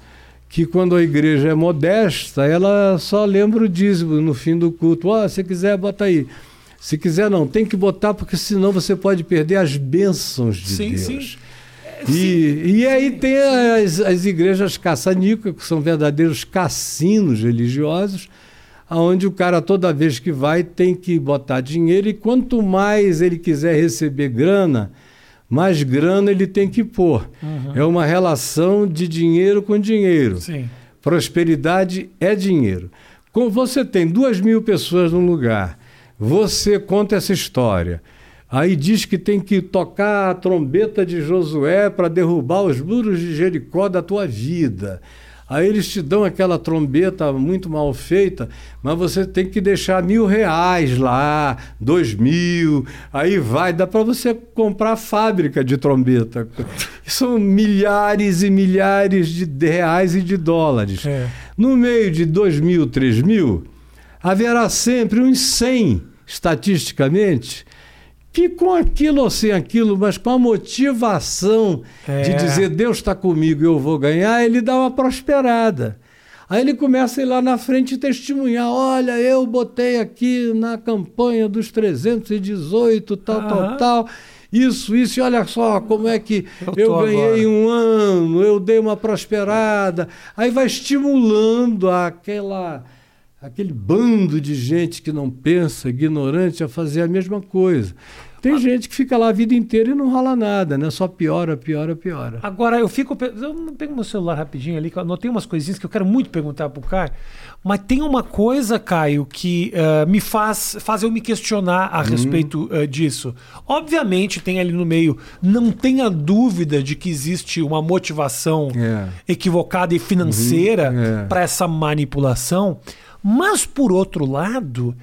que quando a igreja é modesta, ela só lembra o dízimo no fim do culto. Ó, oh, se quiser, bota aí. Se quiser, não, tem que botar, porque senão você pode perder as bênçãos de sim, Deus. Sim. E, e aí tem as, as igrejas caça-níqueis, que são verdadeiros cassinos religiosos, onde o cara toda vez que vai tem que botar dinheiro e quanto mais ele quiser receber grana, mais grana ele tem que pôr. Uhum. É uma relação de dinheiro com dinheiro. Sim. Prosperidade é dinheiro. Como você tem duas mil pessoas num lugar, você conta essa história. Aí diz que tem que tocar a trombeta de Josué para derrubar os muros de Jericó da tua vida. Aí eles te dão aquela trombeta muito mal feita, mas você tem que deixar mil reais lá, dois mil, aí vai, dá para você comprar fábrica de trombeta. [laughs] São milhares e milhares de reais e de dólares. É. No meio de dois mil, três mil, haverá sempre uns cem, estatisticamente, que com aquilo ou sem aquilo, mas com a motivação é. de dizer Deus está comigo e eu vou ganhar, ele dá uma prosperada. Aí ele começa a ir lá na frente e testemunhar: olha, eu botei aqui na campanha dos 318, tal, Aham. tal, tal. Isso, isso, e olha só como é que eu, eu ganhei agora. um ano, eu dei uma prosperada. Aí vai estimulando aquela aquele bando de gente que não pensa, ignorante, a fazer a mesma coisa. Tem gente que fica lá a vida inteira e não rola nada, né? Só piora, piora, piora. Agora, eu fico. Eu pego meu celular rapidinho ali, que eu anotei umas coisinhas que eu quero muito perguntar pro Caio. Mas tem uma coisa, Caio, que uh, me faz, faz eu me questionar a uhum. respeito uh, disso. Obviamente, tem ali no meio, não tenha dúvida de que existe uma motivação é. equivocada e financeira uhum. é. para essa manipulação. Mas, por outro lado,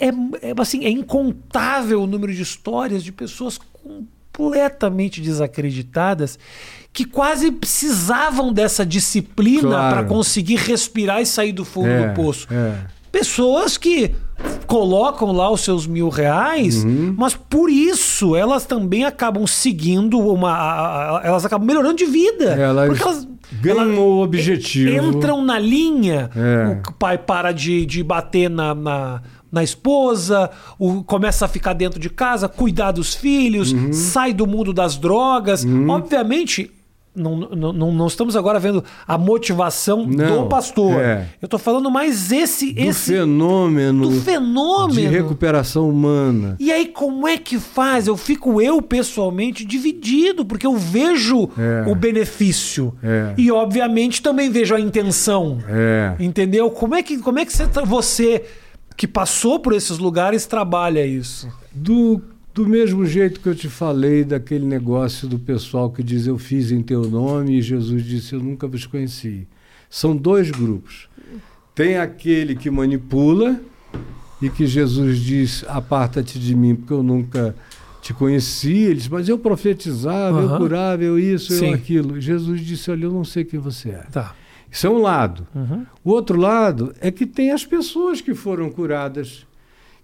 é, é, assim, é incontável o número de histórias de pessoas completamente desacreditadas que quase precisavam dessa disciplina claro. para conseguir respirar e sair do fundo é, do poço. É. Pessoas que colocam lá os seus mil reais, uhum. mas por isso elas também acabam seguindo uma. A, a, elas acabam melhorando de vida. Elas porque elas ganham o objetivo. Entram na linha, é. o pai para de, de bater na, na na esposa, o, começa a ficar dentro de casa, cuidar dos filhos, uhum. sai do mundo das drogas. Uhum. Obviamente, não, não, não, estamos agora vendo a motivação não, do pastor. É. Eu estou falando mais esse, do esse fenômeno, do fenômeno de recuperação humana. E aí como é que faz? Eu fico eu pessoalmente dividido porque eu vejo é. o benefício é. e obviamente também vejo a intenção. É. Entendeu? Como é que como é que você, você que passou por esses lugares trabalha isso? Do do mesmo jeito que eu te falei daquele negócio do pessoal que diz eu fiz em teu nome e Jesus disse eu nunca vos conheci. São dois grupos. Tem aquele que manipula e que Jesus diz aparta-te de mim porque eu nunca te conheci. Eles, mas eu profetizava, uhum. eu curava, eu isso, Sim. eu aquilo. Jesus disse olha eu não sei quem você é. Tá. Isso é um lado. Uhum. O outro lado é que tem as pessoas que foram curadas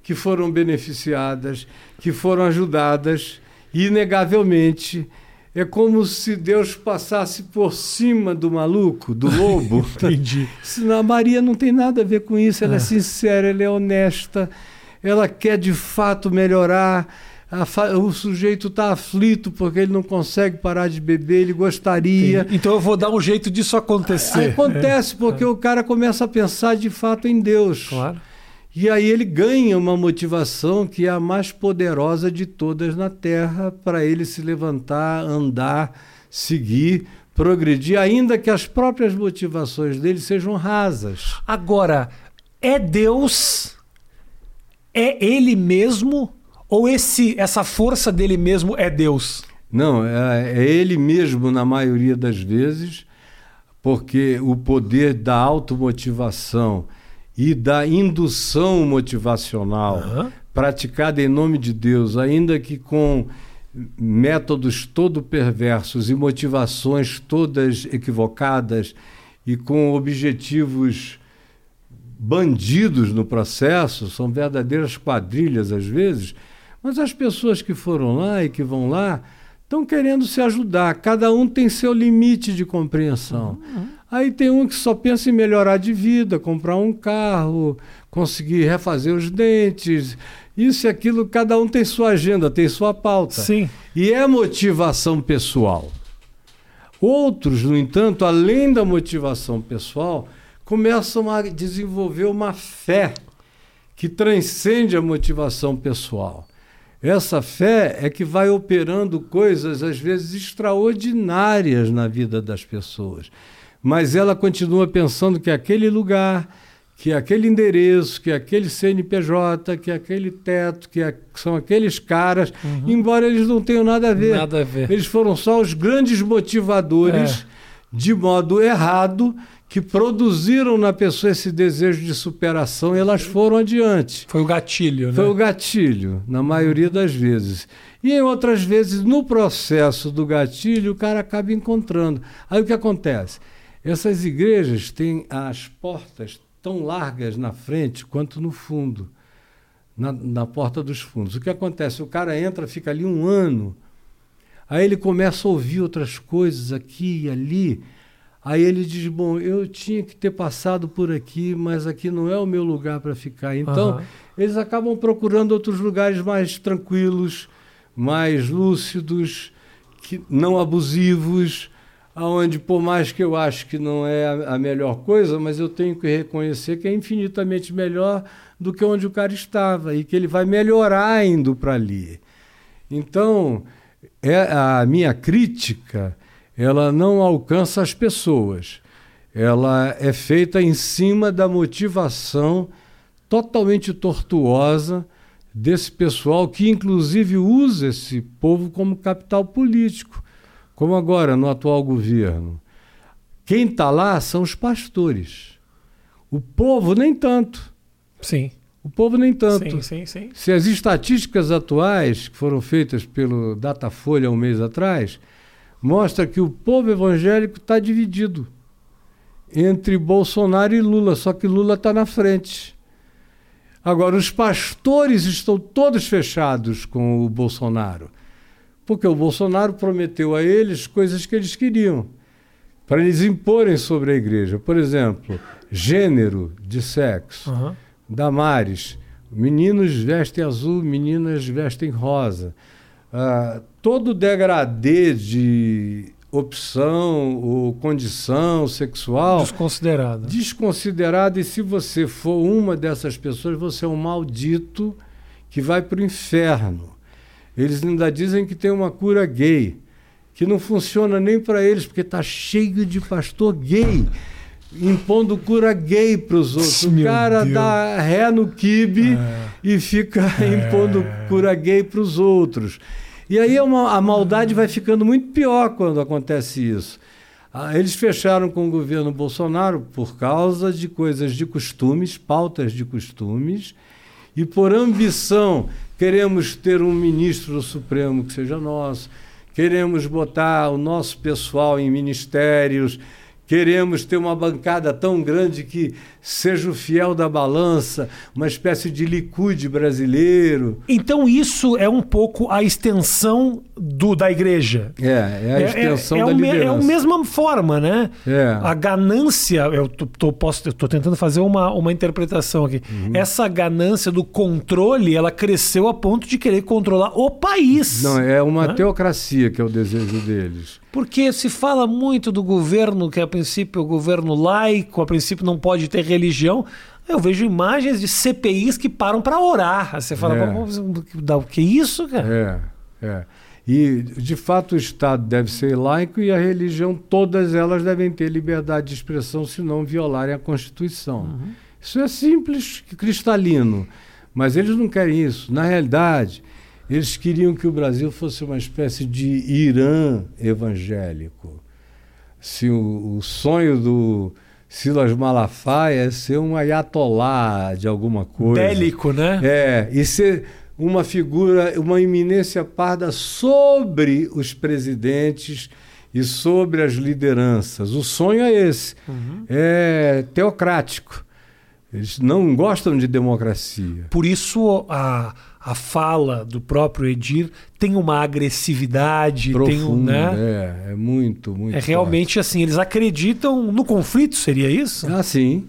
que foram beneficiadas, que foram ajudadas, inegavelmente. É como se Deus passasse por cima do maluco, do lobo. [laughs] Entendi. A Maria não tem nada a ver com isso, ela é, é sincera, ela é honesta, ela quer de fato melhorar. O sujeito está aflito porque ele não consegue parar de beber, ele gostaria. Entendi. Então eu vou dar um jeito disso acontecer. Acontece porque é. o cara começa a pensar de fato em Deus. Claro. E aí ele ganha uma motivação que é a mais poderosa de todas na Terra para ele se levantar, andar, seguir, progredir, ainda que as próprias motivações dele sejam rasas. Agora, é Deus, é ele mesmo ou esse essa força dele mesmo é Deus? Não, é, é ele mesmo na maioria das vezes, porque o poder da automotivação e da indução motivacional uhum. praticada em nome de Deus, ainda que com métodos todo perversos e motivações todas equivocadas e com objetivos bandidos no processo, são verdadeiras quadrilhas às vezes, mas as pessoas que foram lá e que vão lá estão querendo se ajudar, cada um tem seu limite de compreensão. Uhum. Aí tem um que só pensa em melhorar de vida, comprar um carro, conseguir refazer os dentes, isso e aquilo, cada um tem sua agenda, tem sua pauta. Sim. E é motivação pessoal. Outros, no entanto, além da motivação pessoal, começam a desenvolver uma fé que transcende a motivação pessoal. Essa fé é que vai operando coisas, às vezes, extraordinárias na vida das pessoas mas ela continua pensando que aquele lugar, que aquele endereço, que aquele CNPJ, que aquele teto, que, são aqueles caras, uhum. embora eles não tenham nada a ver. Nada a ver. Eles foram só os grandes motivadores, é. de modo errado, que produziram na pessoa esse desejo de superação e elas foram adiante. Foi o gatilho, né? Foi o gatilho, na maioria das vezes. E em outras vezes, no processo do gatilho, o cara acaba encontrando. Aí o que acontece? Essas igrejas têm as portas tão largas na frente quanto no fundo, na, na porta dos fundos. O que acontece? O cara entra, fica ali um ano, aí ele começa a ouvir outras coisas aqui e ali. Aí ele diz: Bom, eu tinha que ter passado por aqui, mas aqui não é o meu lugar para ficar. Então, uhum. eles acabam procurando outros lugares mais tranquilos, mais lúcidos, que, não abusivos, aonde por mais que eu acho que não é a, a, melhor coisa, mas eu tenho que reconhecer que é infinitamente melhor do que onde o cara estava e que ele vai melhorar indo para ali. Então, é a minha crítica, ela não alcança as pessoas. Ela é feita em cima da motivação totalmente tortuosa desse pessoal que inclusive usa esse povo como capital político, como agora no atual governo. Quem está lá são os pastores. O povo nem tanto. Sim. O povo nem tanto. Sim, sim, sim. Se as estatísticas atuais, que foram feitas pelo Datafolha um mês atrás, mostra que o povo evangélico está dividido entre Bolsonaro e Lula, só que Lula está na frente. Agora, os pastores estão todos fechados com o Bolsonaro, porque o Bolsonaro prometeu a eles coisas que eles queriam, para eles imporem sobre a igreja. Por exemplo, gênero de sexo. Aham. Damares, meninos vestem azul, meninas vestem rosa. Ah, todo degradê de opção ou condição sexual Desconsiderado. desconsiderado, e se você for uma dessas pessoas, você é um maldito que vai para o inferno. Eles ainda dizem que tem uma cura gay, que não funciona nem para eles, porque está cheio de pastor gay impondo cura gay para os outros. O cara Deus. dá ré no kibe É. e fica [laughs] impondo cura gay para os outros. E aí é a maldade vai ficando muito pior quando acontece isso. Ah, Eles fecharam com o governo Bolsonaro por causa de coisas de costumes, pautas de costumes, e por ambição queremos ter um ministro do Supremo que seja nosso, queremos botar o nosso pessoal em ministérios, queremos ter uma bancada tão grande que seja o fiel da balança, uma espécie de licude brasileiro. Então isso é um pouco a extensão do, da igreja. É, é a extensão é, da o me- liderança. É a mesma forma, né? É. A ganância, eu tô, tô, posso, eu tô tentando fazer uma, uma interpretação aqui. Uhum. Essa ganância do controle, ela cresceu a ponto de querer controlar o país. Não, é uma Né? teocracia que é o desejo deles. Porque se fala muito do governo, que a princípio é o governo laico, a princípio não pode ter religião. Eu vejo imagens de CPIs que param para orar. Você fala, É. "Mas, dá o que isso, cara? É, é. E, de fato, o Estado deve ser laico e a religião, todas elas devem ter liberdade de expressão se não violarem a Constituição. Isso é simples, cristalino. Mas eles não querem isso. Na realidade, eles queriam que o Brasil fosse uma espécie de Irã evangélico. Se o, o sonho do Silas Malafaia é ser um ayatolá de alguma coisa. Bélico, né? É, e ser uma figura, uma eminência parda sobre os presidentes e sobre as lideranças. O sonho é esse. É teocrático. Eles não gostam de democracia. Por isso a, a fala do próprio Edir tem uma agressividade, tem um, Profundo, né? é, é muito, muito. É realmente assim, eles acreditam no conflito, seria isso? forte. Ah, sim.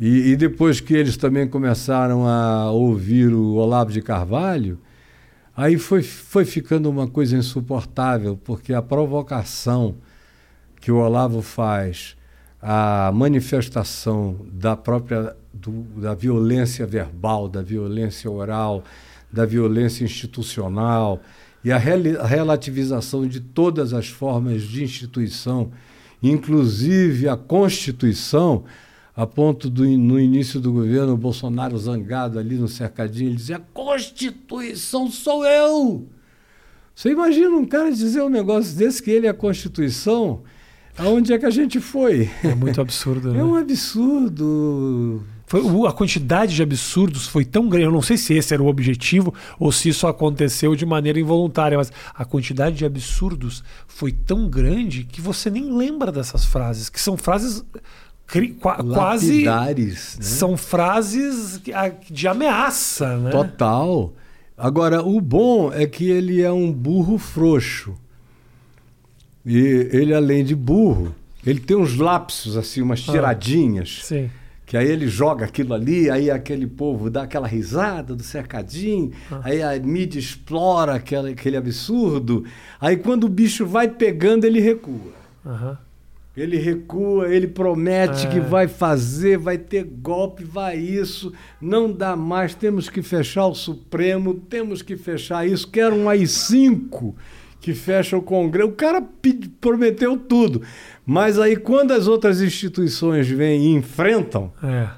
E, e depois que eles também começaram a ouvir o Olavo de Carvalho, aí foi, foi ficando uma coisa insuportável, porque a provocação que o Olavo faz, a manifestação da própria do- da violência verbal, da violência oral, da violência institucional e a, rel- a relativização de todas as formas de instituição, inclusive a Constituição, a ponto do, no início do governo, o Bolsonaro zangado ali no cercadinho, ele dizia: a Constituição sou eu! Você imagina um cara dizer um negócio desse, que ele é a Constituição? Aonde é que a gente foi? É muito absurdo, [laughs] né? É um absurdo. Foi, a quantidade de absurdos foi tão grande. Eu não sei se esse era o objetivo ou se isso aconteceu de maneira involuntária, mas a quantidade de absurdos foi tão grande que você nem lembra dessas frases, que são frases quase. Né? São frases de ameaça, né? Total. Agora, o bom é que ele é um burro frouxo. E ele, além de burro, ele tem uns lapsos, assim, umas Ah. tiradinhas. Sim. Que aí ele joga aquilo ali, aí aquele povo dá aquela risada do cercadinho, Ah. aí a mídia explora aquele, aquele absurdo. Aí quando o bicho vai pegando, ele recua. Ele recua, ele promete é. que vai fazer, vai ter golpe, vai isso, não dá mais, temos que fechar o Supremo, temos que fechar isso, quero um AI-5 que fecha o Congresso. O cara prometeu tudo. Mas aí, quando as outras instituições vêm e enfrentam, é.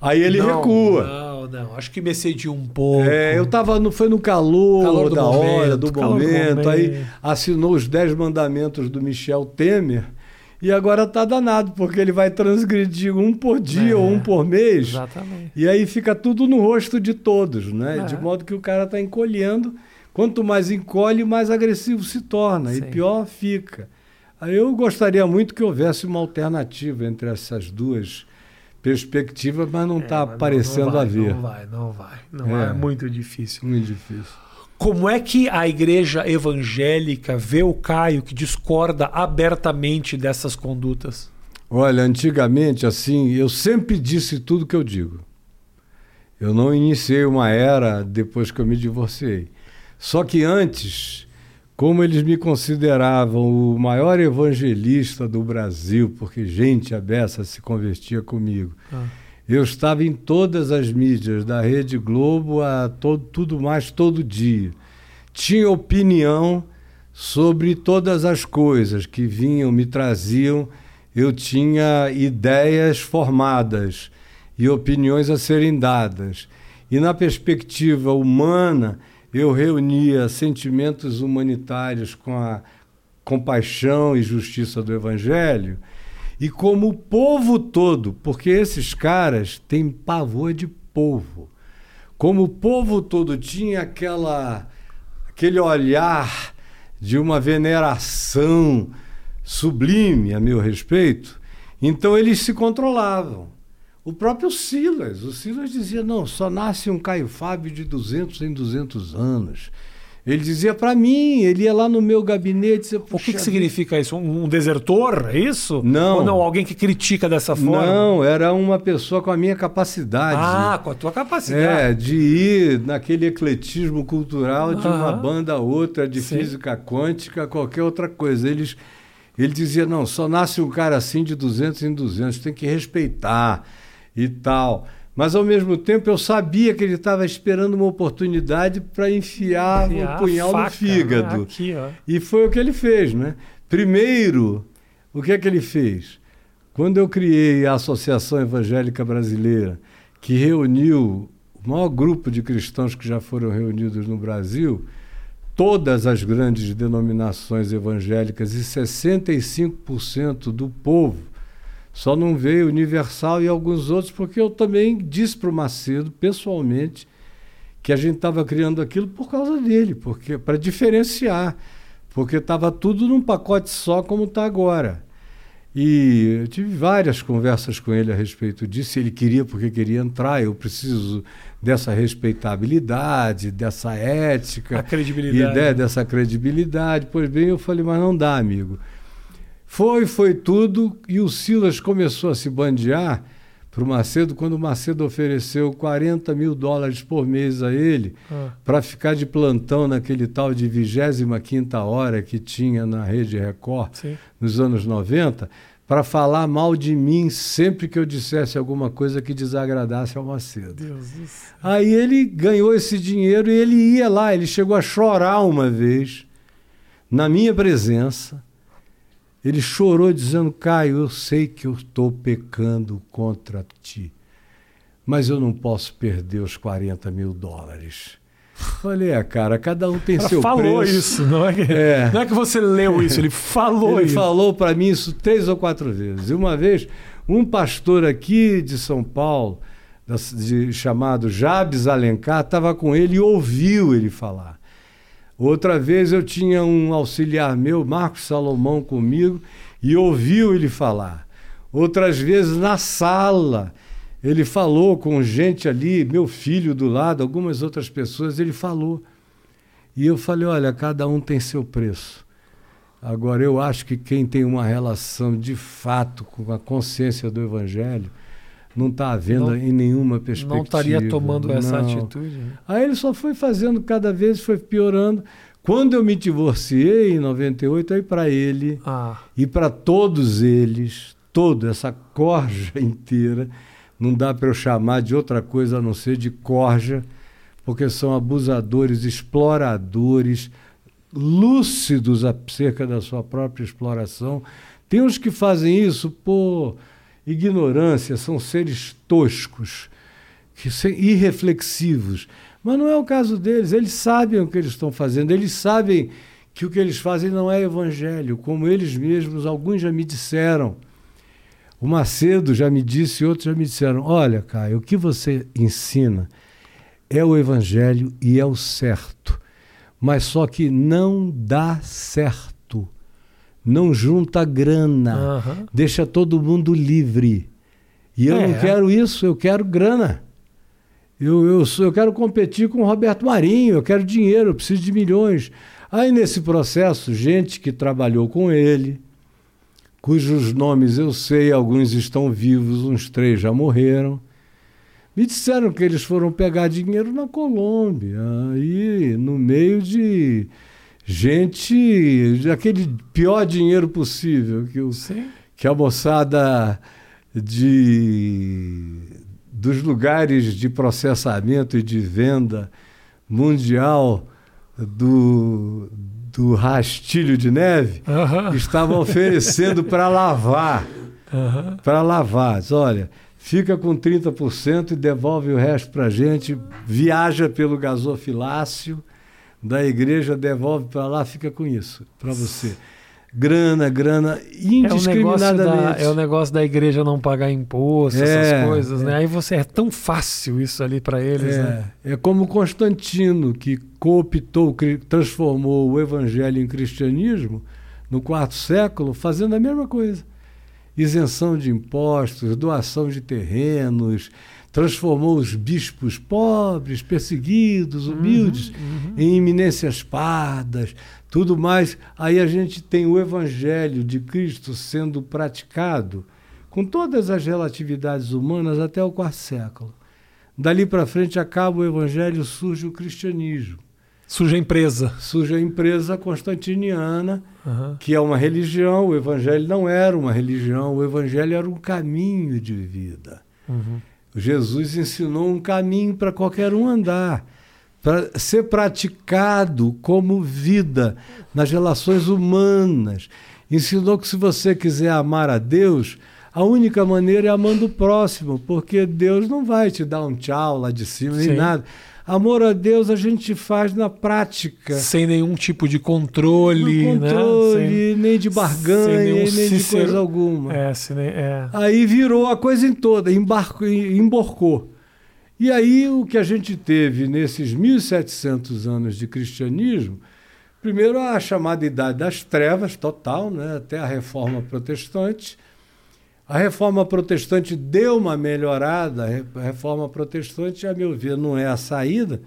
aí ele não, recua. Não, não. Acho que me excedi um pouco. É, eu tava no, foi no calor, calor da momento, hora, do momento, momento. Aí assinou os Dez Mandamentos do Michel Temer. E agora tá danado, porque ele vai transgredir um por dia é, ou um por mês. Exatamente. E aí fica tudo no rosto de todos, né? É. De modo que o cara tá encolhendo. Quanto mais encolhe, mais agressivo se torna. Sim. E pior fica. Eu gostaria muito que houvesse uma alternativa entre essas duas perspectivas, mas não está é, parecendo não, não haver. Não vai, não vai. Não é, vai. é muito difícil. Muito difícil. Como é que a igreja evangélica vê o Caio que discorda abertamente dessas condutas? Olha, antigamente, assim, eu sempre disse tudo que eu digo. Eu não iniciei uma era depois que eu me divorciei. Só que antes, como eles me consideravam o maior evangelista do Brasil, porque gente abessa se convertia comigo. Ah. Eu estava em todas as mídias, da Rede Globo a todo, tudo mais todo dia. Tinha opinião sobre todas as coisas que vinham, me traziam. Eu tinha ideias formadas e opiniões a serem dadas. E na perspectiva humana, eu reunia sentimentos humanitários com a compaixão e justiça do Evangelho e como o povo todo, porque esses caras têm pavor de povo. Como o povo todo tinha aquela aquele olhar de uma veneração sublime a meu respeito, então eles se controlavam. O próprio Silas, o Silas dizia: "Não, só nasce um Caio Fábio de 200 em 200 anos". Ele dizia para mim, ele ia lá no meu gabinete. Dizia, o que, que significa isso? Um, um desertor? É isso? Não. Ou não? Alguém que critica dessa forma? Não, era uma pessoa com a minha capacidade. Ah, com a tua capacidade. É, de ir naquele ecletismo cultural de uma banda a outra, de Sim. física quântica, qualquer outra coisa. Eles, ele dizia: não, só nasce um cara assim de 200 em 200, tem que respeitar e tal. Mas ao mesmo tempo eu sabia que ele estava esperando uma oportunidade para enfiar, enfiar um punhal faca, no fígado. Né? Aqui, e foi o que ele fez, né? Primeiro, o que é que ele fez? Quando eu criei a Associação Evangélica Brasileira, que reuniu o maior grupo de cristãos que já foram reunidos no Brasil, todas as grandes denominações evangélicas e 65% do povo só não veio Universal e alguns outros, porque eu também disse para o Macedo, pessoalmente, que a gente estava criando aquilo por causa dele, porque para diferenciar, porque estava tudo num pacote só como está agora. E eu tive várias conversas com ele a respeito disso. Ele queria porque queria entrar. Eu preciso dessa respeitabilidade, dessa ética, a credibilidade. E dessa credibilidade. Pois bem, eu falei, mas não dá, amigo. Foi, foi tudo, e o Silas começou a se bandear para o Macedo quando o Macedo ofereceu 40 mil dólares por mês a ele ah. para ficar de plantão naquele tal de 25 hora que tinha na Rede Record Sim. nos anos 90 para falar mal de mim sempre que eu dissesse alguma coisa que desagradasse ao Macedo. Aí ele ganhou esse dinheiro e ele ia lá, ele chegou a chorar uma vez na minha presença ele chorou dizendo: Caio, eu sei que eu estou pecando contra ti, mas eu não posso perder os 40 mil dólares. Falei, é, cara, cada um tem seu falou preço. isso, não é, que, é. não é que você leu isso, ele falou ele isso. falou para mim isso três ou quatro vezes. E uma vez, um pastor aqui de São Paulo, de, chamado Jabes Alencar, estava com ele e ouviu ele falar. Outra vez eu tinha um auxiliar meu, Marcos Salomão, comigo, e ouviu ele falar. Outras vezes na sala, ele falou com gente ali, meu filho do lado, algumas outras pessoas, ele falou. E eu falei: olha, cada um tem seu preço. Agora, eu acho que quem tem uma relação de fato com a consciência do Evangelho não está havendo não, em nenhuma perspectiva. Não estaria tomando essa atitude. Né? Aí ele só foi fazendo cada vez, foi piorando. Quando eu me divorciei em 98, aí para ele Ah, e para todos eles, toda essa corja [laughs] inteira, não dá para eu chamar de outra coisa a não ser de corja, porque são abusadores, exploradores, lúcidos acerca da sua própria exploração. Tem uns que fazem isso por ignorância, são seres toscos, que irreflexivos. Mas não é o caso deles, eles sabem o que eles estão fazendo, eles sabem que o que eles fazem não é evangelho, como eles mesmos, alguns já me disseram. O Macedo já me disse, outros já me disseram: Olha, Caio, o que você ensina é o evangelho e é o certo, mas só que não dá certo. Não junta grana, aham. deixa todo mundo livre. E eu É. não quero isso, eu quero grana. Eu, eu, sou- eu quero competir com o Roberto Marinho, eu quero dinheiro, eu preciso de milhões. Aí nesse processo, gente que trabalhou com ele, cujos nomes eu sei, alguns estão vivos, uns três já morreram, me disseram que eles foram pegar dinheiro na Colômbia, aí no meio de gente, daquele pior dinheiro possível que o Sim. que a moçada de dos lugares de processamento e de venda mundial do, do rastilho de neve Aham. estavam oferecendo [laughs] para lavar, Aham. para lavar. Olha, fica com 30% e devolve o resto para a gente, viaja pelo gasofilácio da igreja, devolve para lá, fica com isso, para você. Grana, grana, É o, da, indiscriminadamente. é o negócio da igreja não pagar imposto, É, essas coisas, é. né? Aí você é tão fácil isso ali para eles, né? É, é como Constantino, que cooptou, transformou o evangelho em cristianismo no quarto século, fazendo a mesma coisa. Isenção de impostos, doação de terrenos, transformou os bispos pobres, perseguidos, humildes, Uhum. em eminências pardas, tudo mais. Aí a gente tem o evangelho de Cristo sendo praticado com todas as relatividades humanas até o quarto século. Dali para frente acaba o evangelho, surge o cristianismo. Suja a empresa. Surge a empresa constantiniana, Aham. que é uma religião. O evangelho não era uma religião, o evangelho era um caminho de vida. Uhum. Jesus ensinou um caminho para qualquer um andar, para ser praticado como vida nas relações humanas. Ensinou que se você quiser amar a Deus, a única maneira é amando o próximo, porque Deus não vai te dar um tchau lá de cima nem Sim. nada. Amor a Deus a gente faz na prática. Sem nenhum tipo de controle, né? controle, nem de barganha, sem nem de Cícero- coisa alguma. Sem, é, sem é. Aí virou a coisa em toda, embarcou, emborcou. E aí o que a gente teve nesses 1700 anos de cristianismo, primeiro a chamada Idade das Trevas, total, né, até a Reforma Protestante. A Reforma Protestante deu uma melhorada, a Re- a Reforma Protestante, a meu ver, não é a saída,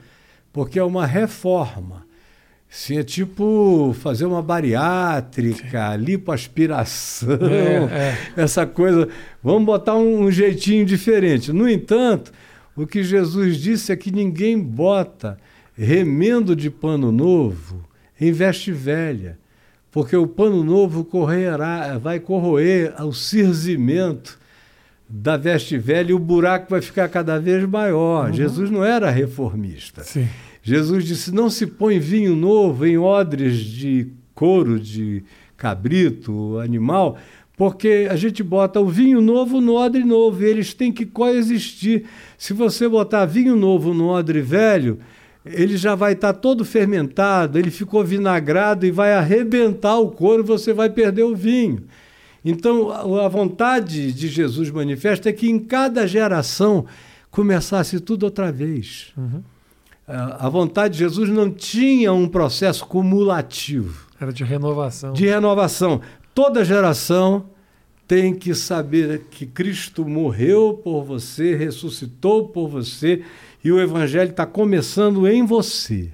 porque é uma reforma. Sim, é tipo fazer uma bariátrica, lipoaspiração, É, é. essa coisa. Vamos botar um, um jeitinho diferente. No entanto, o que Jesus disse é que ninguém bota remendo de pano novo em veste velha, porque o pano novo correrá, vai corroer o cirzimento da veste velha e o buraco vai ficar cada vez maior. Jesus não era reformista. Sim. Jesus disse: não se põe vinho novo em odres de couro de cabrito, animal, porque a gente bota o vinho novo no odre novo, e eles têm que coexistir. Se você botar vinho novo no odre velho, ele já vai estar todo fermentado, ele ficou vinagrado e vai arrebentar o couro, você vai perder o vinho. Então, a vontade de Jesus manifesta é que em cada geração começasse tudo outra vez. Uhum. A vontade de Jesus não tinha um processo cumulativo Era de renovação. de renovação. Toda geração tem que saber que Cristo morreu por você, ressuscitou por você e o Evangelho está começando em você.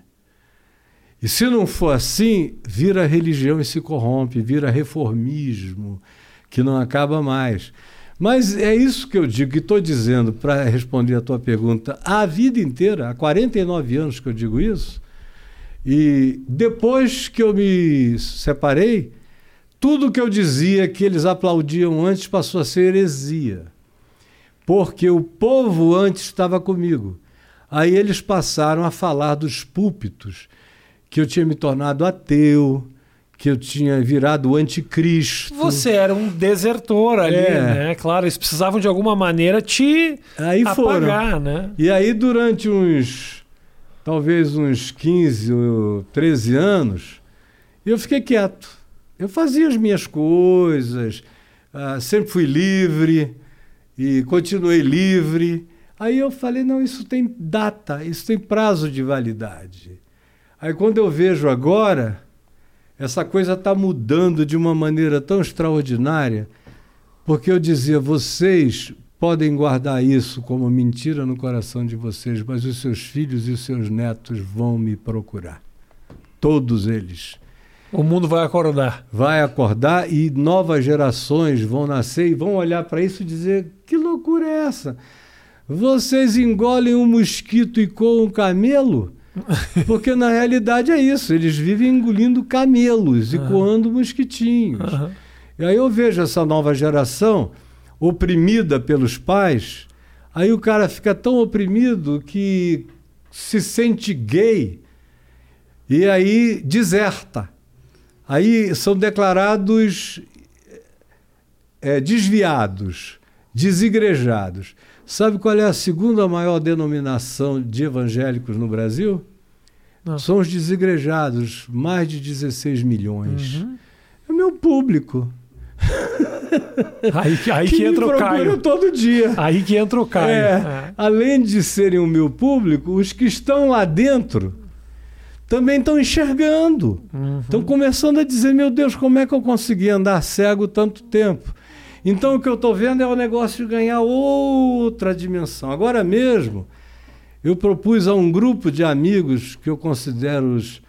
E se não for assim, vira religião e se corrompe, vira reformismo, que não acaba mais. Mas é isso que eu digo, que estou dizendo para responder a tua pergunta. A vida inteira, há 49 anos que eu digo isso, E depois que eu me separei, tudo que eu dizia que eles aplaudiam antes passou a ser heresia. Porque o povo antes estava comigo. Aí eles passaram a falar dos púlpitos, que eu tinha me tornado ateu, que eu tinha virado anticristo. Você era um desertor ali, é. né? Claro, eles precisavam de alguma maneira te aí apagar, foram. né? E aí durante uns, talvez uns 15 ou 13 anos, eu fiquei quieto. Eu fazia as minhas coisas, uh, sempre fui livre e continuei livre. Aí eu falei, não, isso tem data, isso tem prazo de validade. Aí quando eu vejo agora, essa coisa está mudando de uma maneira tão extraordinária, porque eu dizia, vocês podem guardar isso como mentira no coração de vocês, mas os seus filhos e os seus netos vão me procurar. Todos eles. O mundo vai acordar. Vai acordar e novas gerações vão nascer e vão olhar para isso e dizer: que loucura é essa? Vocês engolem um mosquito e coam um camelo? [laughs] Porque na realidade é isso, eles vivem engolindo camelos uhum. e coando mosquitinhos. Uhum. E aí eu vejo essa nova geração oprimida pelos pais, aí o cara fica tão oprimido que se sente gay e aí deserta. Aí são declarados é, desviados, desigrejados. Sabe qual é a segunda maior denominação de evangélicos no Brasil? Não. São os desigrejados, mais de 16 milhões. Uhum. É o meu público. Aí, aí que, que entra o Caio. todo dia. Aí que entra o Caio. É, é. Além de serem o meu público, os que estão lá dentro também estão enxergando. Uhum. Estão começando a dizer: meu Deus, como é que eu consegui andar cego tanto tempo? Então o que eu estou vendo é o negócio de ganhar outra dimensão. Agora mesmo, eu propus a um grupo de amigos que eu considero os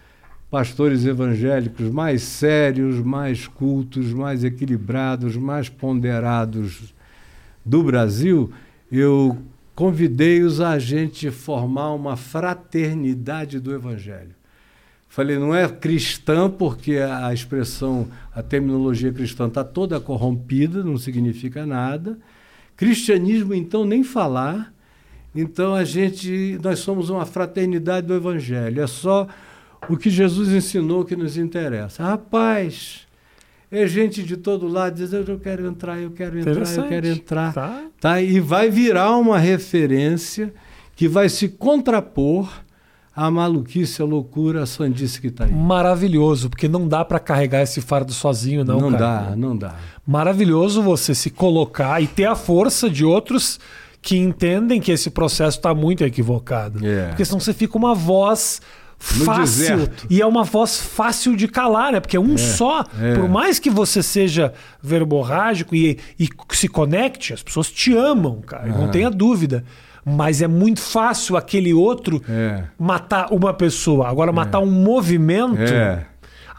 pastores evangélicos mais sérios, mais cultos, mais equilibrados, mais ponderados do Brasil, eu convidei-os a gente formar uma fraternidade do Evangelho. Falei, não é cristã, porque a expressão, a terminologia cristã está toda corrompida, não significa nada. Cristianismo, então, nem falar. Então, a gente, nós somos uma fraternidade do Evangelho. É só o que Jesus ensinou que nos interessa. Rapaz, é gente de todo lado dizendo, eu quero entrar, eu quero entrar, eu quero entrar. Tá. tá. E vai virar uma referência que vai se contrapor a maluquice, a loucura, a sandice que está aí. Maravilhoso, porque não dá para carregar esse fardo sozinho, não. Não cara. dá, não dá. Maravilhoso você se colocar e ter a força de outros que entendem que esse processo está muito equivocado. É. Porque senão você fica uma voz fácil. E é uma voz fácil de calar, né? Porque é um é, só. É. Por mais que você seja verborrágico e, e se conecte, as pessoas te amam, cara. Não tenha dúvida. Mas é muito fácil aquele outro é. matar uma pessoa. Agora, é. matar um movimento. É.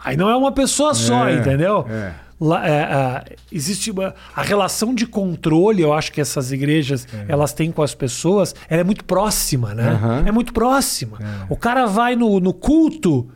Aí não é uma pessoa só, é. entendeu? É. Lá, é, existe uma, a relação de controle, eu acho que essas igrejas elas têm com as pessoas, ela é muito próxima, né? Uhum. É muito próxima. O cara vai no, no culto,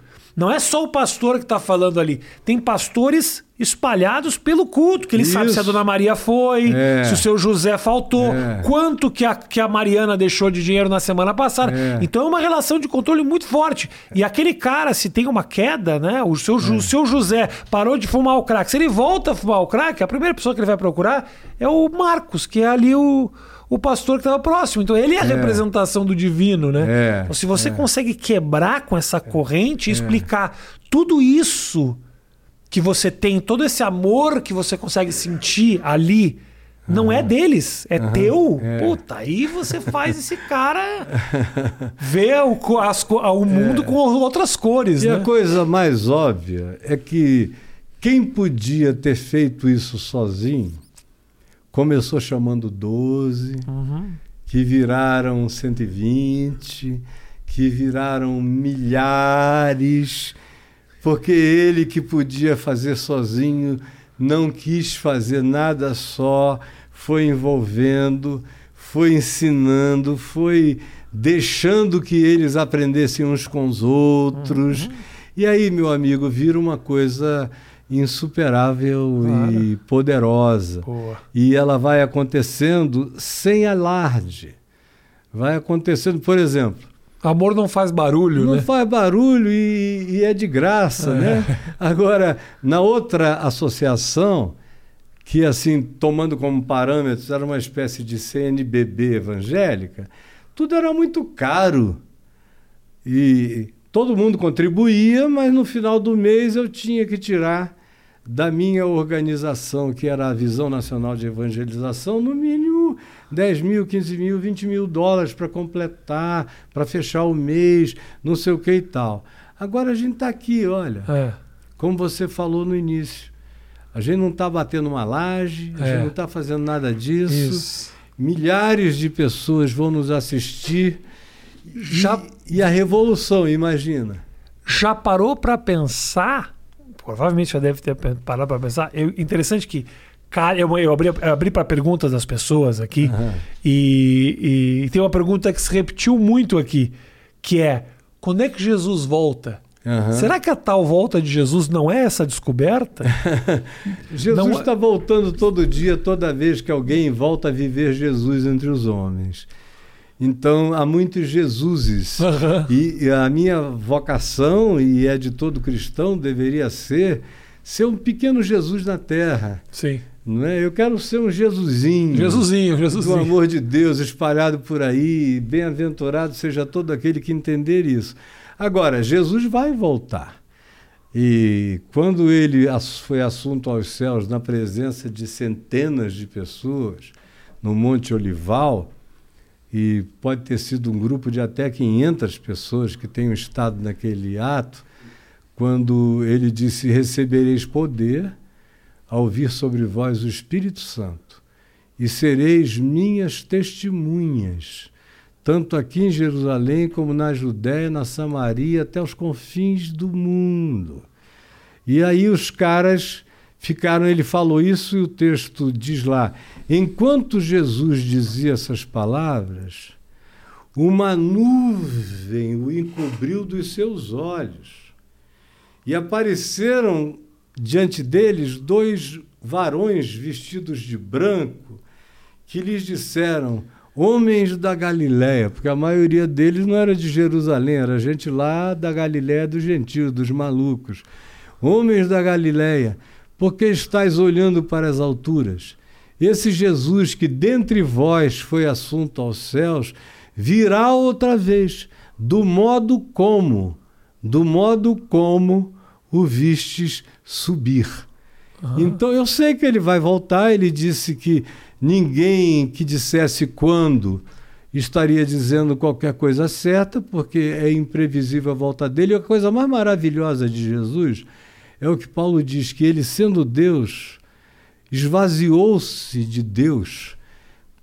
não é só o pastor que está falando ali. Tem pastores espalhados pelo culto, que ele Isso. sabe se a Dona Maria foi, é. se o seu José faltou, é. quanto que a, que a Mariana deixou de dinheiro na semana passada. É. Então é uma relação de controle muito forte. E aquele cara, se tem uma queda, né? O seu, o seu José parou de fumar o crack. Se ele volta a fumar o crack, a primeira pessoa que ele vai procurar é o Marcos, que é ali o o pastor que estava próximo. Então ele é a é. representação do divino, né? É. Então, se você é. consegue quebrar com essa corrente e é. explicar tudo isso que você tem, todo esse amor que você consegue sentir ali, não é deles, é uhum, teu. É. Puta, aí você faz esse cara [laughs] ver o, as, o mundo é. com outras cores. E né? a coisa mais óbvia é que quem podia ter feito isso sozinho começou chamando 12, uhum. que viraram 120, que viraram milhares porque ele que podia fazer sozinho não quis fazer nada só, foi envolvendo, foi ensinando, foi deixando que eles aprendessem uns com os outros. Uhum. E aí, meu amigo, vira uma coisa insuperável claro. e poderosa. Boa. E ela vai acontecendo sem alarde. Vai acontecendo, por exemplo. Amor não faz barulho, não né? Não faz barulho e, e, é de graça, é. né? [laughs] Agora, na outra associação, que assim, tomando como parâmetros, era uma espécie de CNBB evangélica, tudo era muito caro. E todo mundo contribuía, mas no final do mês eu tinha que tirar da minha organização, que era a Visão Nacional de Evangelização, no mínimo 10 mil, 15 mil, 20 mil dólares para completar, para fechar o mês, não sei o que e tal. Agora a gente está aqui, olha, é. como você falou no início. A gente não está batendo uma laje, a é. gente não está fazendo nada disso. Isso. Milhares de pessoas vão nos assistir. Já... E, e a revolução, imagina. Já parou para pensar? Provavelmente já deve ter parado para pensar. Eu, interessante que eu, eu abri, abri para perguntas das pessoas aqui uhum. e, e, tem uma pergunta que se repetiu muito aqui, que é quando é que Jesus volta? Uhum. Será que a tal volta de Jesus não é essa descoberta? [laughs] Jesus está é... voltando todo dia, toda vez que alguém volta a viver Jesus entre os homens. Então há muitos Jesuses. Uhum. E, e, a minha vocação, e é de todo cristão, deveria ser ser um pequeno Jesus na terra. Sim. Não é? Eu quero ser um Jesusinho. Jesusinho, Jesusinho. Do amor de Deus espalhado por aí. Bem-aventurado seja todo aquele que entender isso. Agora, Jesus vai voltar. E quando ele foi assunto aos céus na presença de centenas de pessoas no Monte Olival, e pode ter sido um grupo de até 500 pessoas que tenham estado naquele ato, quando ele disse: Recebereis poder ao vir sobre vós o Espírito Santo, e sereis minhas testemunhas tanto aqui em Jerusalém como na Judéia, na Samaria, até os confins do mundo. E aí os caras ficaram, ele falou isso e o texto diz lá: enquanto Jesus dizia essas palavras, uma nuvem o encobriu dos seus olhos. E apareceram diante deles dois varões vestidos de branco, que lhes disseram: homens da Galiléia, porque a maioria deles não era de Jerusalém, era gente lá da Galiléia dos gentios, dos malucos. Homens da Galiléia, por que estáis olhando para as alturas? Esse Jesus que dentre vós foi assunto aos céus, virá outra vez, do modo como, do modo como o vistes subir. Uhum. Então eu sei que ele vai voltar, ele disse que Ninguém que dissesse quando estaria dizendo qualquer coisa certa, porque é imprevisível a volta dele. E a coisa mais maravilhosa de Jesus é o que Paulo diz: que ele, sendo Deus, esvaziou-se de Deus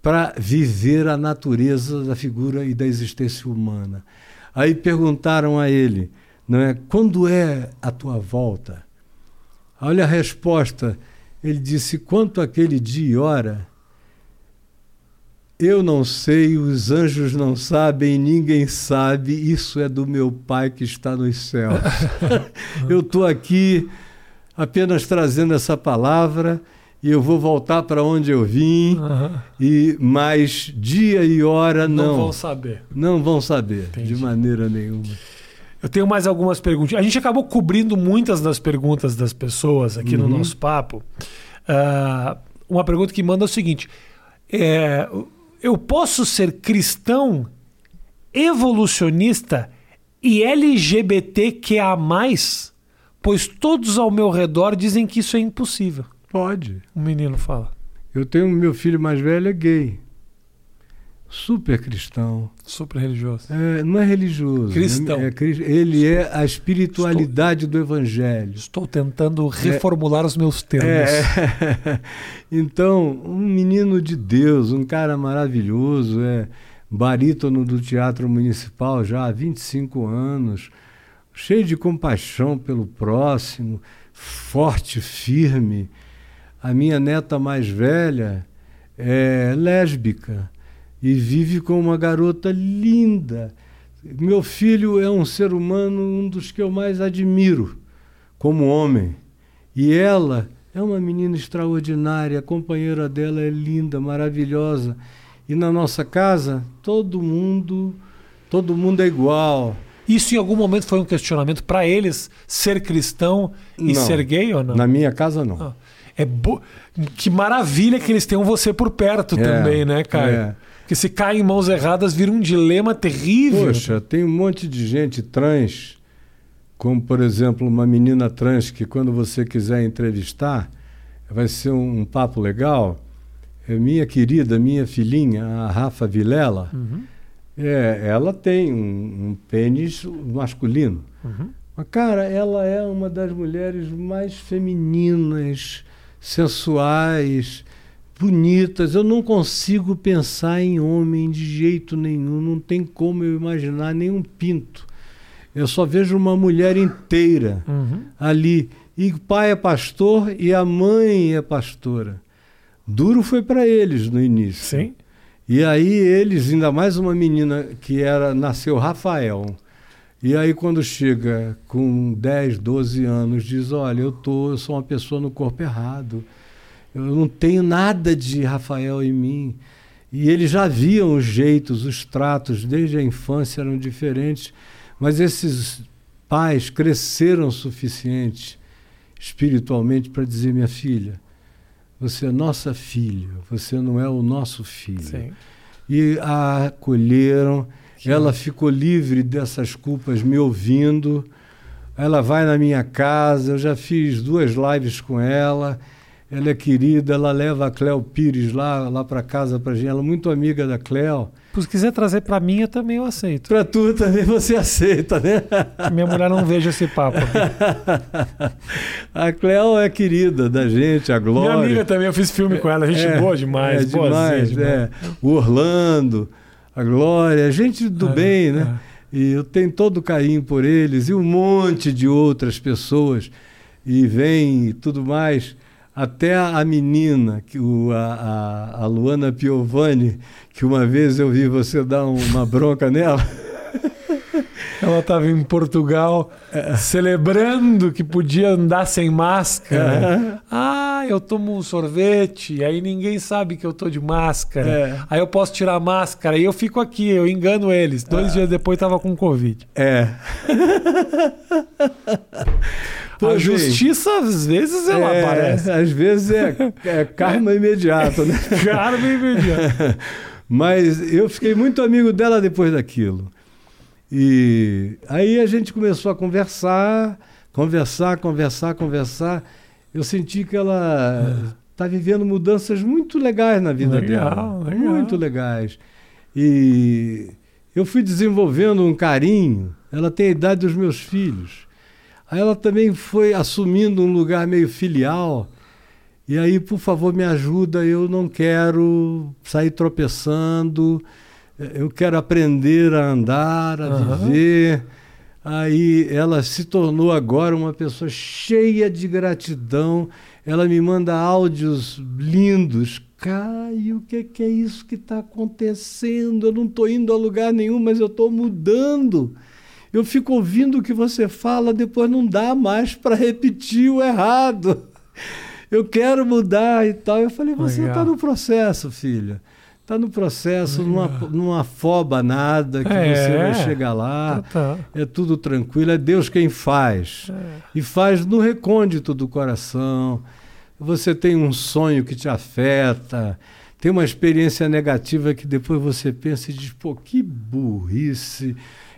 para viver a natureza da figura e da existência humana. Aí perguntaram a ele, não é, quando é a tua volta? Olha a resposta. Ele disse: quanto aquele dia e hora, eu não sei, os anjos não sabem, ninguém sabe, isso é do meu Pai que está nos céus. [laughs] eu estou aqui apenas trazendo essa palavra e eu vou voltar para onde eu vim, uhum. e mais dia e hora não, não vão saber. Não vão saber, Entendi. de maneira nenhuma. Eu tenho mais algumas perguntas. A gente acabou cobrindo muitas das perguntas das pessoas aqui uhum. no nosso papo. Uh, uma pergunta que manda é o seguinte: é, eu posso ser cristão, evolucionista e LGBTQA+, pois todos ao meu redor dizem que isso é impossível. Pode. O menino fala. Eu tenho meu filho mais velho é gay super cristão. Super religioso. É, não é religioso. Cristão. É, é, ele é a espiritualidade estou, do Evangelho. Estou tentando reformular é, os meus termos. É, [laughs] então, um menino de Deus, um cara maravilhoso, é barítono do Teatro Municipal já há 25 anos, cheio de compaixão pelo próximo, forte, firme. A minha neta mais velha é lésbica e vive com uma garota linda. Meu filho é um ser humano, um dos que eu mais admiro como homem. E ela é uma menina extraordinária, a companheira dela é linda, maravilhosa. E na nossa casa, todo mundo, todo mundo é igual. Isso em algum momento foi um questionamento para eles ser cristão e Não. ser gay ou não? Na minha casa não. Ah. É bo... Que maravilha que eles tenham você por perto É, também, né, Caio? é. Porque se cai em mãos erradas, vira um dilema terrível. Poxa, tem um monte de gente trans, como por exemplo uma menina trans que quando você quiser entrevistar, vai ser um, um papo legal. É minha querida, minha filhinha, a Rafa Vilela, Uhum, é, ela tem um, um pênis masculino. uhum. Mas, cara, ela é uma das mulheres mais femininas, sensuais, bonitas. Eu não consigo pensar em homem de jeito nenhum. Não tem como eu imaginar nenhum pinto. Eu só vejo uma mulher inteira Uhum. ali. E o pai é pastor e a mãe é pastora. Duro foi para eles no início. Sim. E aí eles, ainda mais uma menina que era nasceu Rafael. E aí quando chega com 10, 12 anos, diz, olha, eu tô, eu sou uma pessoa no corpo errado. Eu não tenho nada de Rafael em mim. E eles já viam os jeitos, os tratos, desde a infância eram diferentes, mas esses pais cresceram o suficiente espiritualmente para dizer, minha filha, você é nossa filha, você não é o nosso filho Sim. e a acolheram. Que ela ficou livre dessas culpas me ouvindo. Ela vai na minha casa, eu já fiz duas lives com ela. Ela é querida, ela leva a Cléo Pires lá, lá para casa para gente. Ela é muito amiga da Cléo. Se quiser trazer para mim, eu também eu aceito. Para tu também você [laughs] aceita, né? Minha mulher não veja esse papo. [laughs] A Cléo é querida da gente, a Glória. Minha amiga também, eu fiz filme com ela, gente É, boa demais, é demais, demais. é. O Orlando, a Glória, gente do É, bem, né? é. E eu tenho todo o carinho por eles e um monte de outras pessoas. E vem e tudo mais. Até a, menina, que o, a, a, Luana Piovani, que uma vez eu vi você dar um- uma bronca nela. [laughs] Ela estava em Portugal celebrando que podia andar sem máscara. Ah, eu tomo um sorvete, aí ninguém sabe que eu tô de máscara. É. Aí eu posso tirar a máscara e eu fico aqui, eu engano eles. Dois dias depois tava com Covid. É. [laughs] a justiça, às vezes, ela É, aparece. Às vezes é, é karma imediato, né? [laughs] Bem imediato. [laughs] Mas eu fiquei muito amigo dela depois daquilo. E aí a gente começou a conversar, conversar, conversar, conversar. Eu senti que ela está vivendo mudanças muito legais na vida Legal, dela. legal. Muito legais. E eu fui desenvolvendo um carinho. Ela tem a idade dos meus filhos. Aí ela também foi assumindo um lugar meio filial. E aí, por favor, me ajuda. Eu não quero sair tropeçando. Eu quero aprender a andar, a Aham. viver. Aí ela se tornou agora uma pessoa cheia de gratidão. Ela me manda áudios lindos. Caio, o que, que é isso que está acontecendo? Eu não estou indo a lugar nenhum, mas eu estou mudando. Eu fico ouvindo o que você fala, depois não dá mais para repetir o errado. Eu quero mudar e tal. Eu falei, você está no processo, filha. Está no processo, não, a- não afoba nada, que É. você vai chegar lá. Tá, É tudo tranquilo, é Deus quem faz. tá. E faz no recôndito do coração. Você tem um sonho que te afeta, tem uma experiência negativa que depois você pensa e diz: pô, que burrice.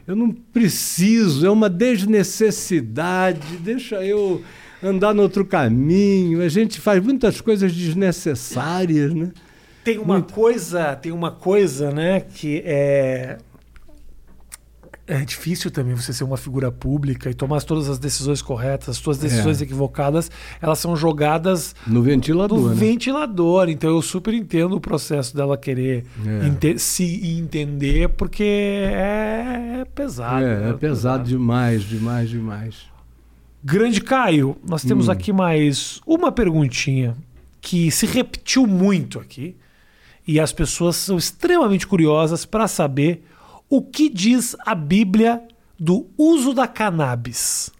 Eu não preciso, é uma desnecessidade, deixa eu andar no outro caminho. A gente faz muitas coisas desnecessárias, né? Tem uma Muito. coisa, tem uma coisa, né, que é é difícil também você ser uma figura pública e tomar todas as decisões corretas, as suas decisões É. equivocadas, elas são jogadas No ventilador. no né? ventilador. Então eu super entendo o processo dela querer É. ente- se entender, porque é, é pesado. É, né? é pesado demais, demais, demais. Grande Caio, nós temos Hum. aqui mais uma perguntinha que se repetiu muito aqui. E as pessoas são extremamente curiosas para saber o que diz a Bíblia do uso da cannabis.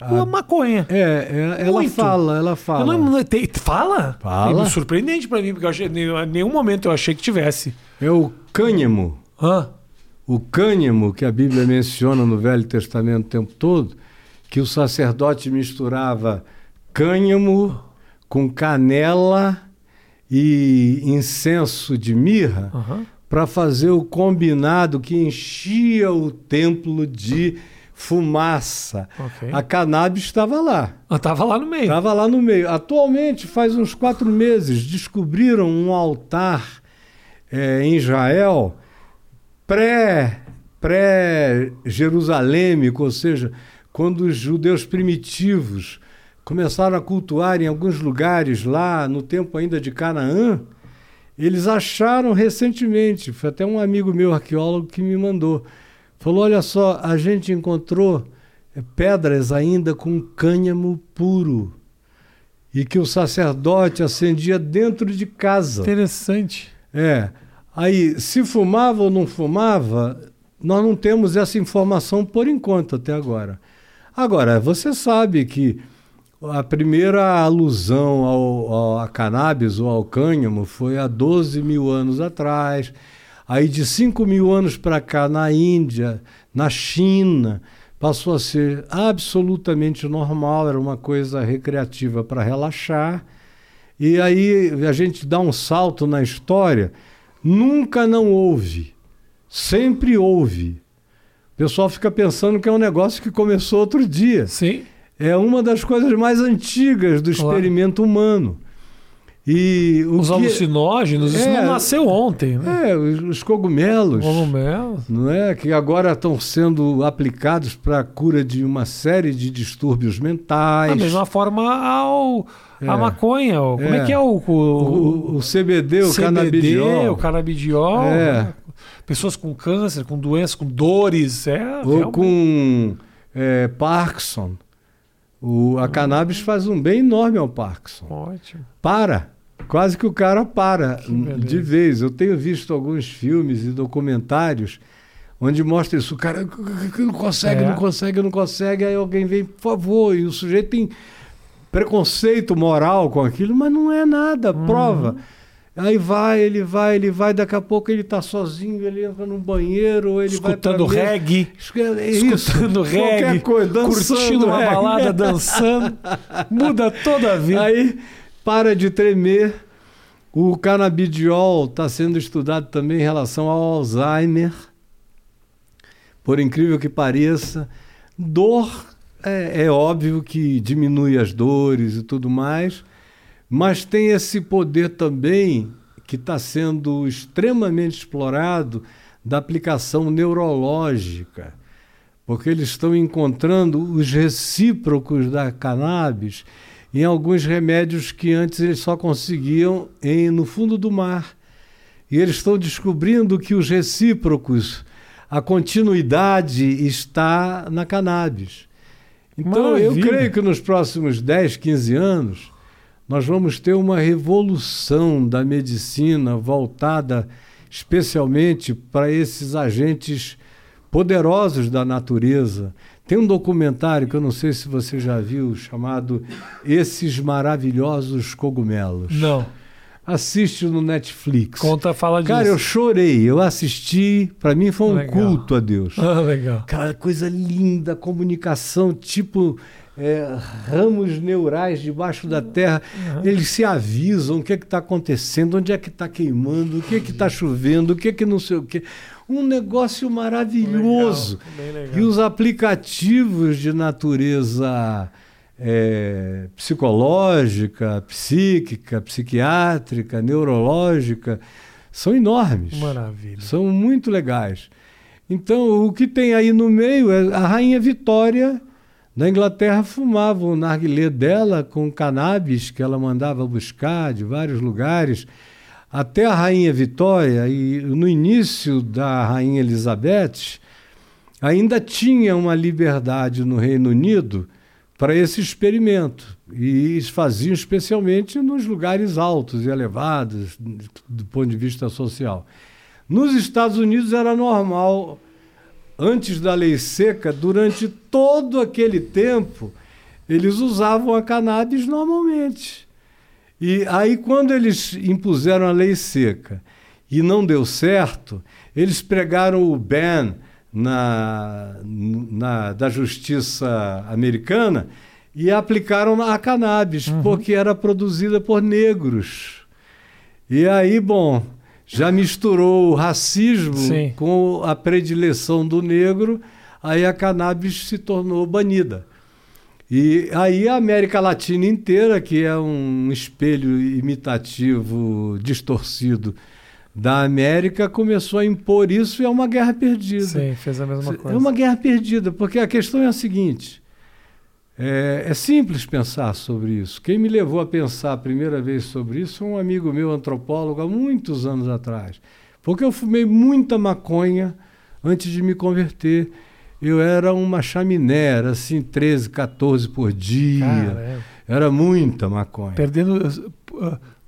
A maconha. É, é ela Muito. fala, ela fala. Eu não- tem- fala? Fala. É surpreendente pra mim, porque eu achei, em nenhum momento eu achei que tivesse. É o cânhamo. Hã? O cânhamo que a Bíblia menciona no Velho Testamento o tempo todo, que o sacerdote misturava cânhamo com canela e incenso de mirra Aham. Para fazer o combinado que enchia o templo de fumaça. Ok. A cannabis estava lá. Eu tava lá no meio. Estava lá no meio. Atualmente, faz uns quatro meses, descobriram um altar eh, em Israel pré pré-jerusalêmico, ou seja, quando os judeus primitivos começaram a cultuar em alguns lugares lá no tempo ainda de Canaã, eles acharam recentemente, foi até um amigo meu arqueólogo que me mandou, falou: olha só, a gente encontrou eh, pedras ainda com cânhamo puro e que o sacerdote acendia dentro de casa. Interessante. É. Aí, se fumava ou não fumava, nós não temos essa informação por enquanto até agora. Agora, você sabe que a primeira alusão ao, ao a cannabis ou ao cânhamo foi há 12 mil anos atrás. Aí, de 5 mil anos para cá, na Índia, na China, passou a ser absolutamente normal, era uma coisa recreativa para relaxar. E aí a gente dá um salto na história. Nunca não houve, sempre houve. O pessoal fica pensando que é um negócio que começou outro dia. Sim. É uma das coisas mais antigas do Claro. experimento humano. E Os que- alucinógenos, isso É. não nasceu ontem, né? É, os, os cogumelos, Cogumelo. não é? Que agora estão sendo aplicados para a cura de uma série de distúrbios mentais. Da mesma forma ao, a É. maconha. o- Como é É. que é o, O, o, o CBD, o CBD, canabidiol. o canabidiol? É. né? Pessoas com câncer, com doenças, com dores. É, Ou realmente. com é, Parkinson. O, a cannabis faz um bem enorme ao Parkinson. Ótimo. Para. Quase que o cara para de vez. Eu tenho visto alguns filmes e documentários onde mostra isso. O cara não consegue, É. não consegue, não consegue. Aí alguém vem, por favor. E o sujeito tem preconceito moral com aquilo, mas não é nada. Uhum. Aí vai, ele vai, ele vai, daqui a pouco ele está sozinho, ele entra no banheiro, ele Escutando vai reggae. É. Escutando reggae. Qualquer coisa, dançando curtindo uma reggae. balada, [laughs] dançando. Muda toda a vida. Aí para de tremer. O canabidiol está sendo estudado também em relação ao Alzheimer. Por incrível que pareça, dor é, é óbvio que diminui as dores e tudo mais, mas tem esse poder também que está sendo extremamente explorado da aplicação neurológica, porque eles estão encontrando os recíprocos da cannabis em alguns remédios que antes eles só conseguiam em, no fundo do mar. E eles estão descobrindo que os recíprocos, a continuidade está na cannabis. Então, eu Maravilha. creio que nos próximos 10, 15 anos, nós vamos ter uma revolução da medicina voltada especialmente para esses agentes poderosos da natureza. Tem um documentário que eu não sei se você já viu, chamado Esses Maravilhosos Cogumelos. Não. Assiste no Netflix. Conta, fala disso. Cara, eu chorei, eu assisti, para mim foi um Legal. culto a Deus. Ah, legal. Aquela coisa linda, comunicação, tipo é, ramos neurais debaixo da terra. Eles se avisam o que é que está acontecendo, onde é que está queimando, o que é que está chovendo, o que é que não sei o que. Um negócio maravilhoso. Legal, legal. E os aplicativos de natureza é, psicológica, psíquica, psiquiátrica, neurológica são enormes. Maravilha. São muito legais. Então, o que tem aí no meio é a Rainha Vitória da Inglaterra fumava o narguilé dela com cannabis que ela mandava buscar de vários lugares. Até a Rainha Vitória, e no início da Rainha Elizabeth, ainda tinha uma liberdade no Reino Unido para esse experimento. E faziam especialmente nos lugares altos e elevados, do ponto de vista social. Nos Estados Unidos era normal, antes da lei seca, durante todo aquele tempo, eles usavam a cannabis normalmente. E aí, quando eles impuseram a lei seca e não deu certo, eles pregaram o ban na, na, da justiça americana e aplicaram a cannabis, uhum. porque era produzida por negros. E aí, bom, já misturou o racismo Sim. com a predileção do negro, aí a cannabis se tornou banida. E aí a América Latina inteira, que é um espelho imitativo distorcido da América, começou a impor isso e é uma guerra perdida. Sim, fez a mesma coisa. É uma guerra perdida, porque a questão é a seguinte: é, é, simples pensar sobre isso. Quem me levou a pensar a primeira vez sobre isso foi um amigo meu, antropólogo, há muitos anos atrás. Porque eu fumei muita maconha antes de me converter eu era uma chaminé, era assim, 13, 14 por dia. Caramba. Era muita maconha. Perdendo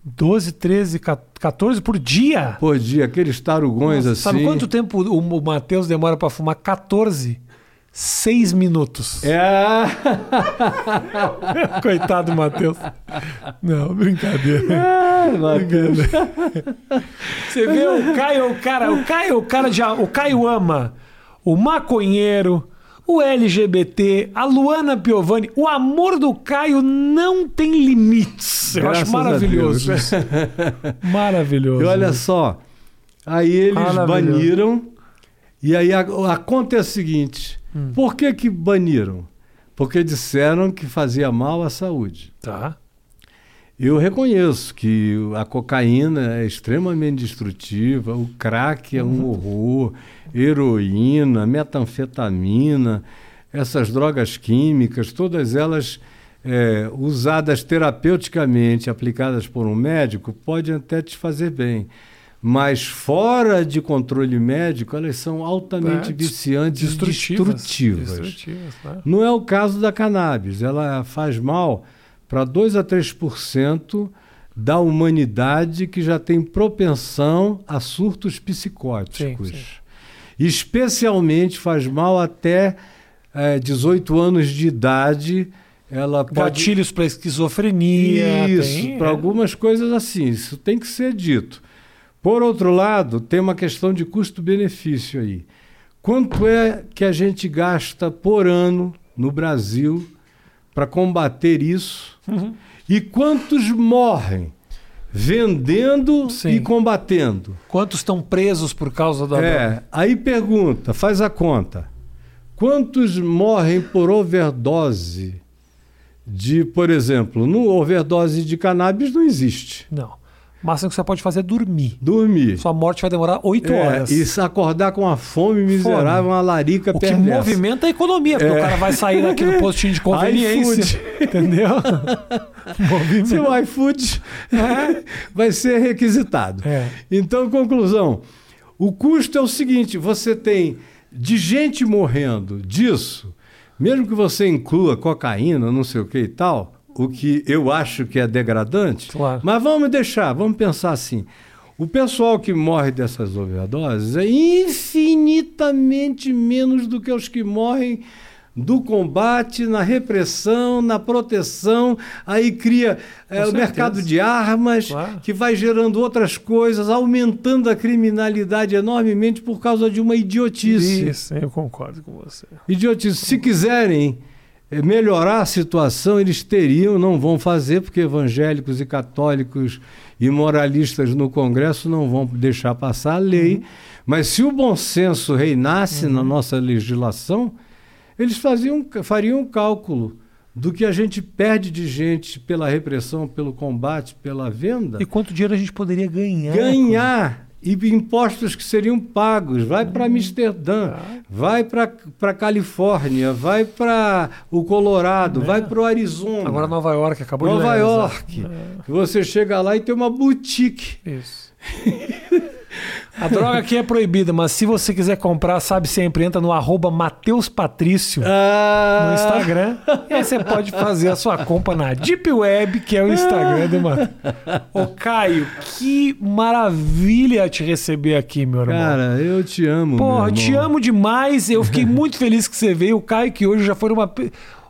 12, 13, 14 por dia? Por dia, aqueles tarugões Nossa, assim. Sabe quanto tempo o Matheus demora para fumar? 14. Seis minutos. É. [laughs] Coitado do Matheus. Não, brincadeira. É, brincadeira. Você vê o Caio, o cara, o Caio, o cara já, o Caio ama o maconheiro, o LGBT, a Luana Piovani. O amor do Caio não tem limites. Eu Graças acho maravilhoso. [laughs] maravilhoso. E olha só, aí eles baniram. E aí a, a conta é a seguinte: hum. por que, que baniram? Porque disseram que fazia mal à saúde. Tá. Eu reconheço que a cocaína é extremamente destrutiva, o crack é um uhum. horror, heroína, metanfetamina, essas drogas químicas, todas elas é, usadas terapeuticamente, aplicadas por um médico, podem até te fazer bem. Mas fora de controle médico, elas são altamente é, viciantes destrutivas. destrutivas. destrutivas né? Não é o caso da cannabis, ela faz mal para 2 a 3% da humanidade que já tem propensão a surtos psicóticos. Sim, sim. Especialmente faz mal até é, 18 anos de idade. Ela pode... Gatilhos para esquizofrenia. Isso, para é. algumas coisas assim. Isso tem que ser dito. Por outro lado, tem uma questão de custo-benefício aí. Quanto é que a gente gasta por ano no Brasil para combater isso? Uhum. E quantos morrem vendendo Sim. e combatendo? Quantos estão presos por causa da. É, aí pergunta, faz a conta. Quantos morrem por overdose de, por exemplo, no overdose de cannabis não existe. Não máximo que você pode fazer é dormir. Dormir. Sua morte vai demorar oito é, horas. E acordar com uma fome miserável, fome. uma larica o perversa. Que movimenta a economia, porque é. o cara vai sair daqui do [laughs] postinho de conveniência. [laughs] entendeu? [laughs] Seu iFood é. vai ser requisitado. É. Então, conclusão. O custo é o seguinte: você tem de gente morrendo disso, mesmo que você inclua cocaína, não sei o que e tal, o que eu acho que é degradante. Claro. Mas vamos deixar, vamos pensar assim. O pessoal que morre dessas overdoses é infinitamente menos do que os que morrem do combate, na repressão, na proteção, aí cria é, o mercado de armas, claro. que vai gerando outras coisas, aumentando a criminalidade enormemente por causa de uma idiotice. Isso, eu concordo com você. Idiotice. Se quiserem melhorar a situação eles teriam, não vão fazer, porque evangélicos e católicos e moralistas no Congresso não vão deixar passar a lei. Uhum. Mas se o bom senso reinasse uhum. na nossa legislação, eles faziam, fariam um cálculo do que a gente perde de gente pela repressão, pelo combate, pela venda. E quanto dinheiro a gente poderia ganhar? Ganhar e impostos que seriam pagos. Vai para Amsterdã, vai para Califórnia, vai para o Colorado, é. vai para o Arizona. Agora Nova York acabou Nova de Nova York. É. Você chega lá e tem uma boutique. Isso. [laughs] A droga aqui é proibida, mas se você quiser comprar, sabe sempre, entra no arroba Mateus Patrício Ah, no Instagram. E aí você pode fazer a sua compra na Deep Web, que é o Instagram do Matheus. Ô, Caio, que maravilha te receber aqui, meu irmão. Cara, eu te amo. Porra, te amo demais. Eu fiquei muito feliz que você veio. O Caio, que hoje já foi uma.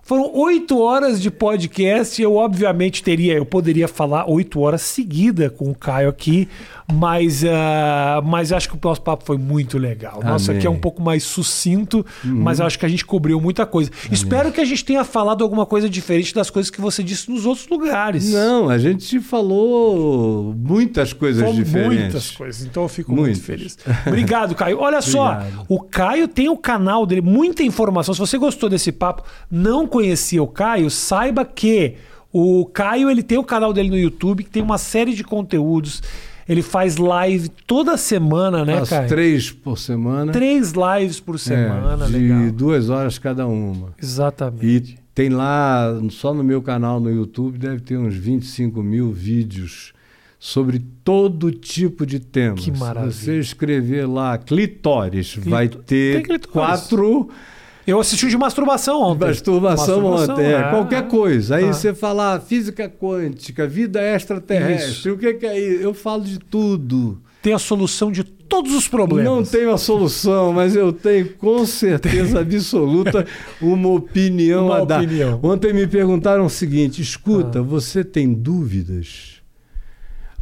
Foram oito horas de podcast. Eu, obviamente, teria. Eu poderia falar oito horas seguida com o Caio aqui, mas, ah, mas acho que o nosso papo foi muito legal. Amém. aqui é um pouco mais sucinto, mas eu acho que a gente cobriu muita coisa. Espero que a gente tenha falado alguma coisa diferente das coisas que você disse nos outros lugares. Não, a gente falou muitas coisas Foram diferentes. muitas coisas, então eu fico Muitas. muito feliz. Obrigado, Caio. Olha só, [laughs] Obrigado. o Caio tem o canal dele, muita informação. Se você gostou desse papo, não conhecia o Caio, saiba que o Caio ele tem o canal dele no YouTube, que tem uma série de conteúdos. Ele faz live toda semana, né, Faço Caio? três por semana. Três lives por É, semana, de legal. duas horas cada uma. Exatamente. E tem lá, só no meu canal no YouTube, deve ter uns 25 mil vídeos sobre todo tipo de tema. Que maravilha. Se você escrever lá clitóris, vai ter clitóris. quatro Eu assisti de masturbação ontem. masturbação, Masturbação, ontem. É, é. qualquer coisa. Aí Ah. você fala física quântica, vida extraterrestre, Isso. o que, que é isso? Eu falo de tudo. Tem a solução de todos os problemas. Não tenho a solução, mas eu tenho com certeza [laughs] absoluta uma opinião Uma a dar. opinião. Ontem me perguntaram o seguinte: escuta, você tem dúvidas?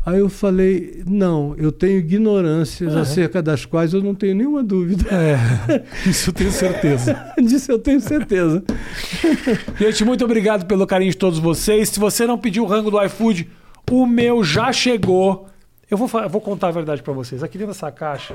Aí eu falei: não, eu tenho ignorâncias acerca das quais eu não tenho nenhuma dúvida. É, [laughs] isso eu tenho certeza. Disso eu tenho certeza. Gente, muito obrigado pelo carinho de todos vocês. Se você não pediu o rango do iFood, o meu já chegou. Eu vou, eu vou contar a verdade pra vocês. Aqui dentro dessa caixa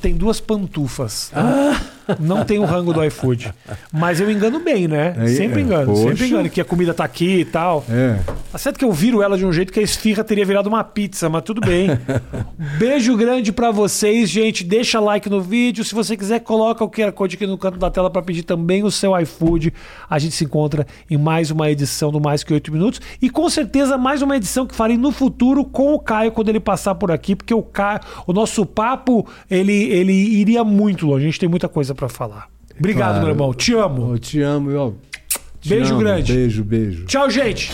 tem duas pantufas. tá? Não tem o rango do iFood. Mas eu engano bem, né? Sempre é, engano, poxa. sempre engano. Que a comida tá aqui e tal. É. Tá certo que eu viro ela de um jeito que a esfirra teria virado uma pizza, mas tudo bem. [laughs] Beijo grande pra vocês, gente. Deixa like no vídeo. Se você quiser, coloca o QR Code aqui no canto da tela pra pedir também o seu iFood. A gente se encontra em mais uma edição do Mais Que 8 Minutos. E com certeza mais uma edição que farei no futuro com o Caio quando ele passar por aqui, porque o Caio, o nosso papo, ele, ele iria muito longe. A gente tem muita coisa pra falar. Obrigado, Claro. meu irmão. Te amo. Eu te amo. Eu te Beijo amo. grande. Beijo, beijo. Tchau, gente.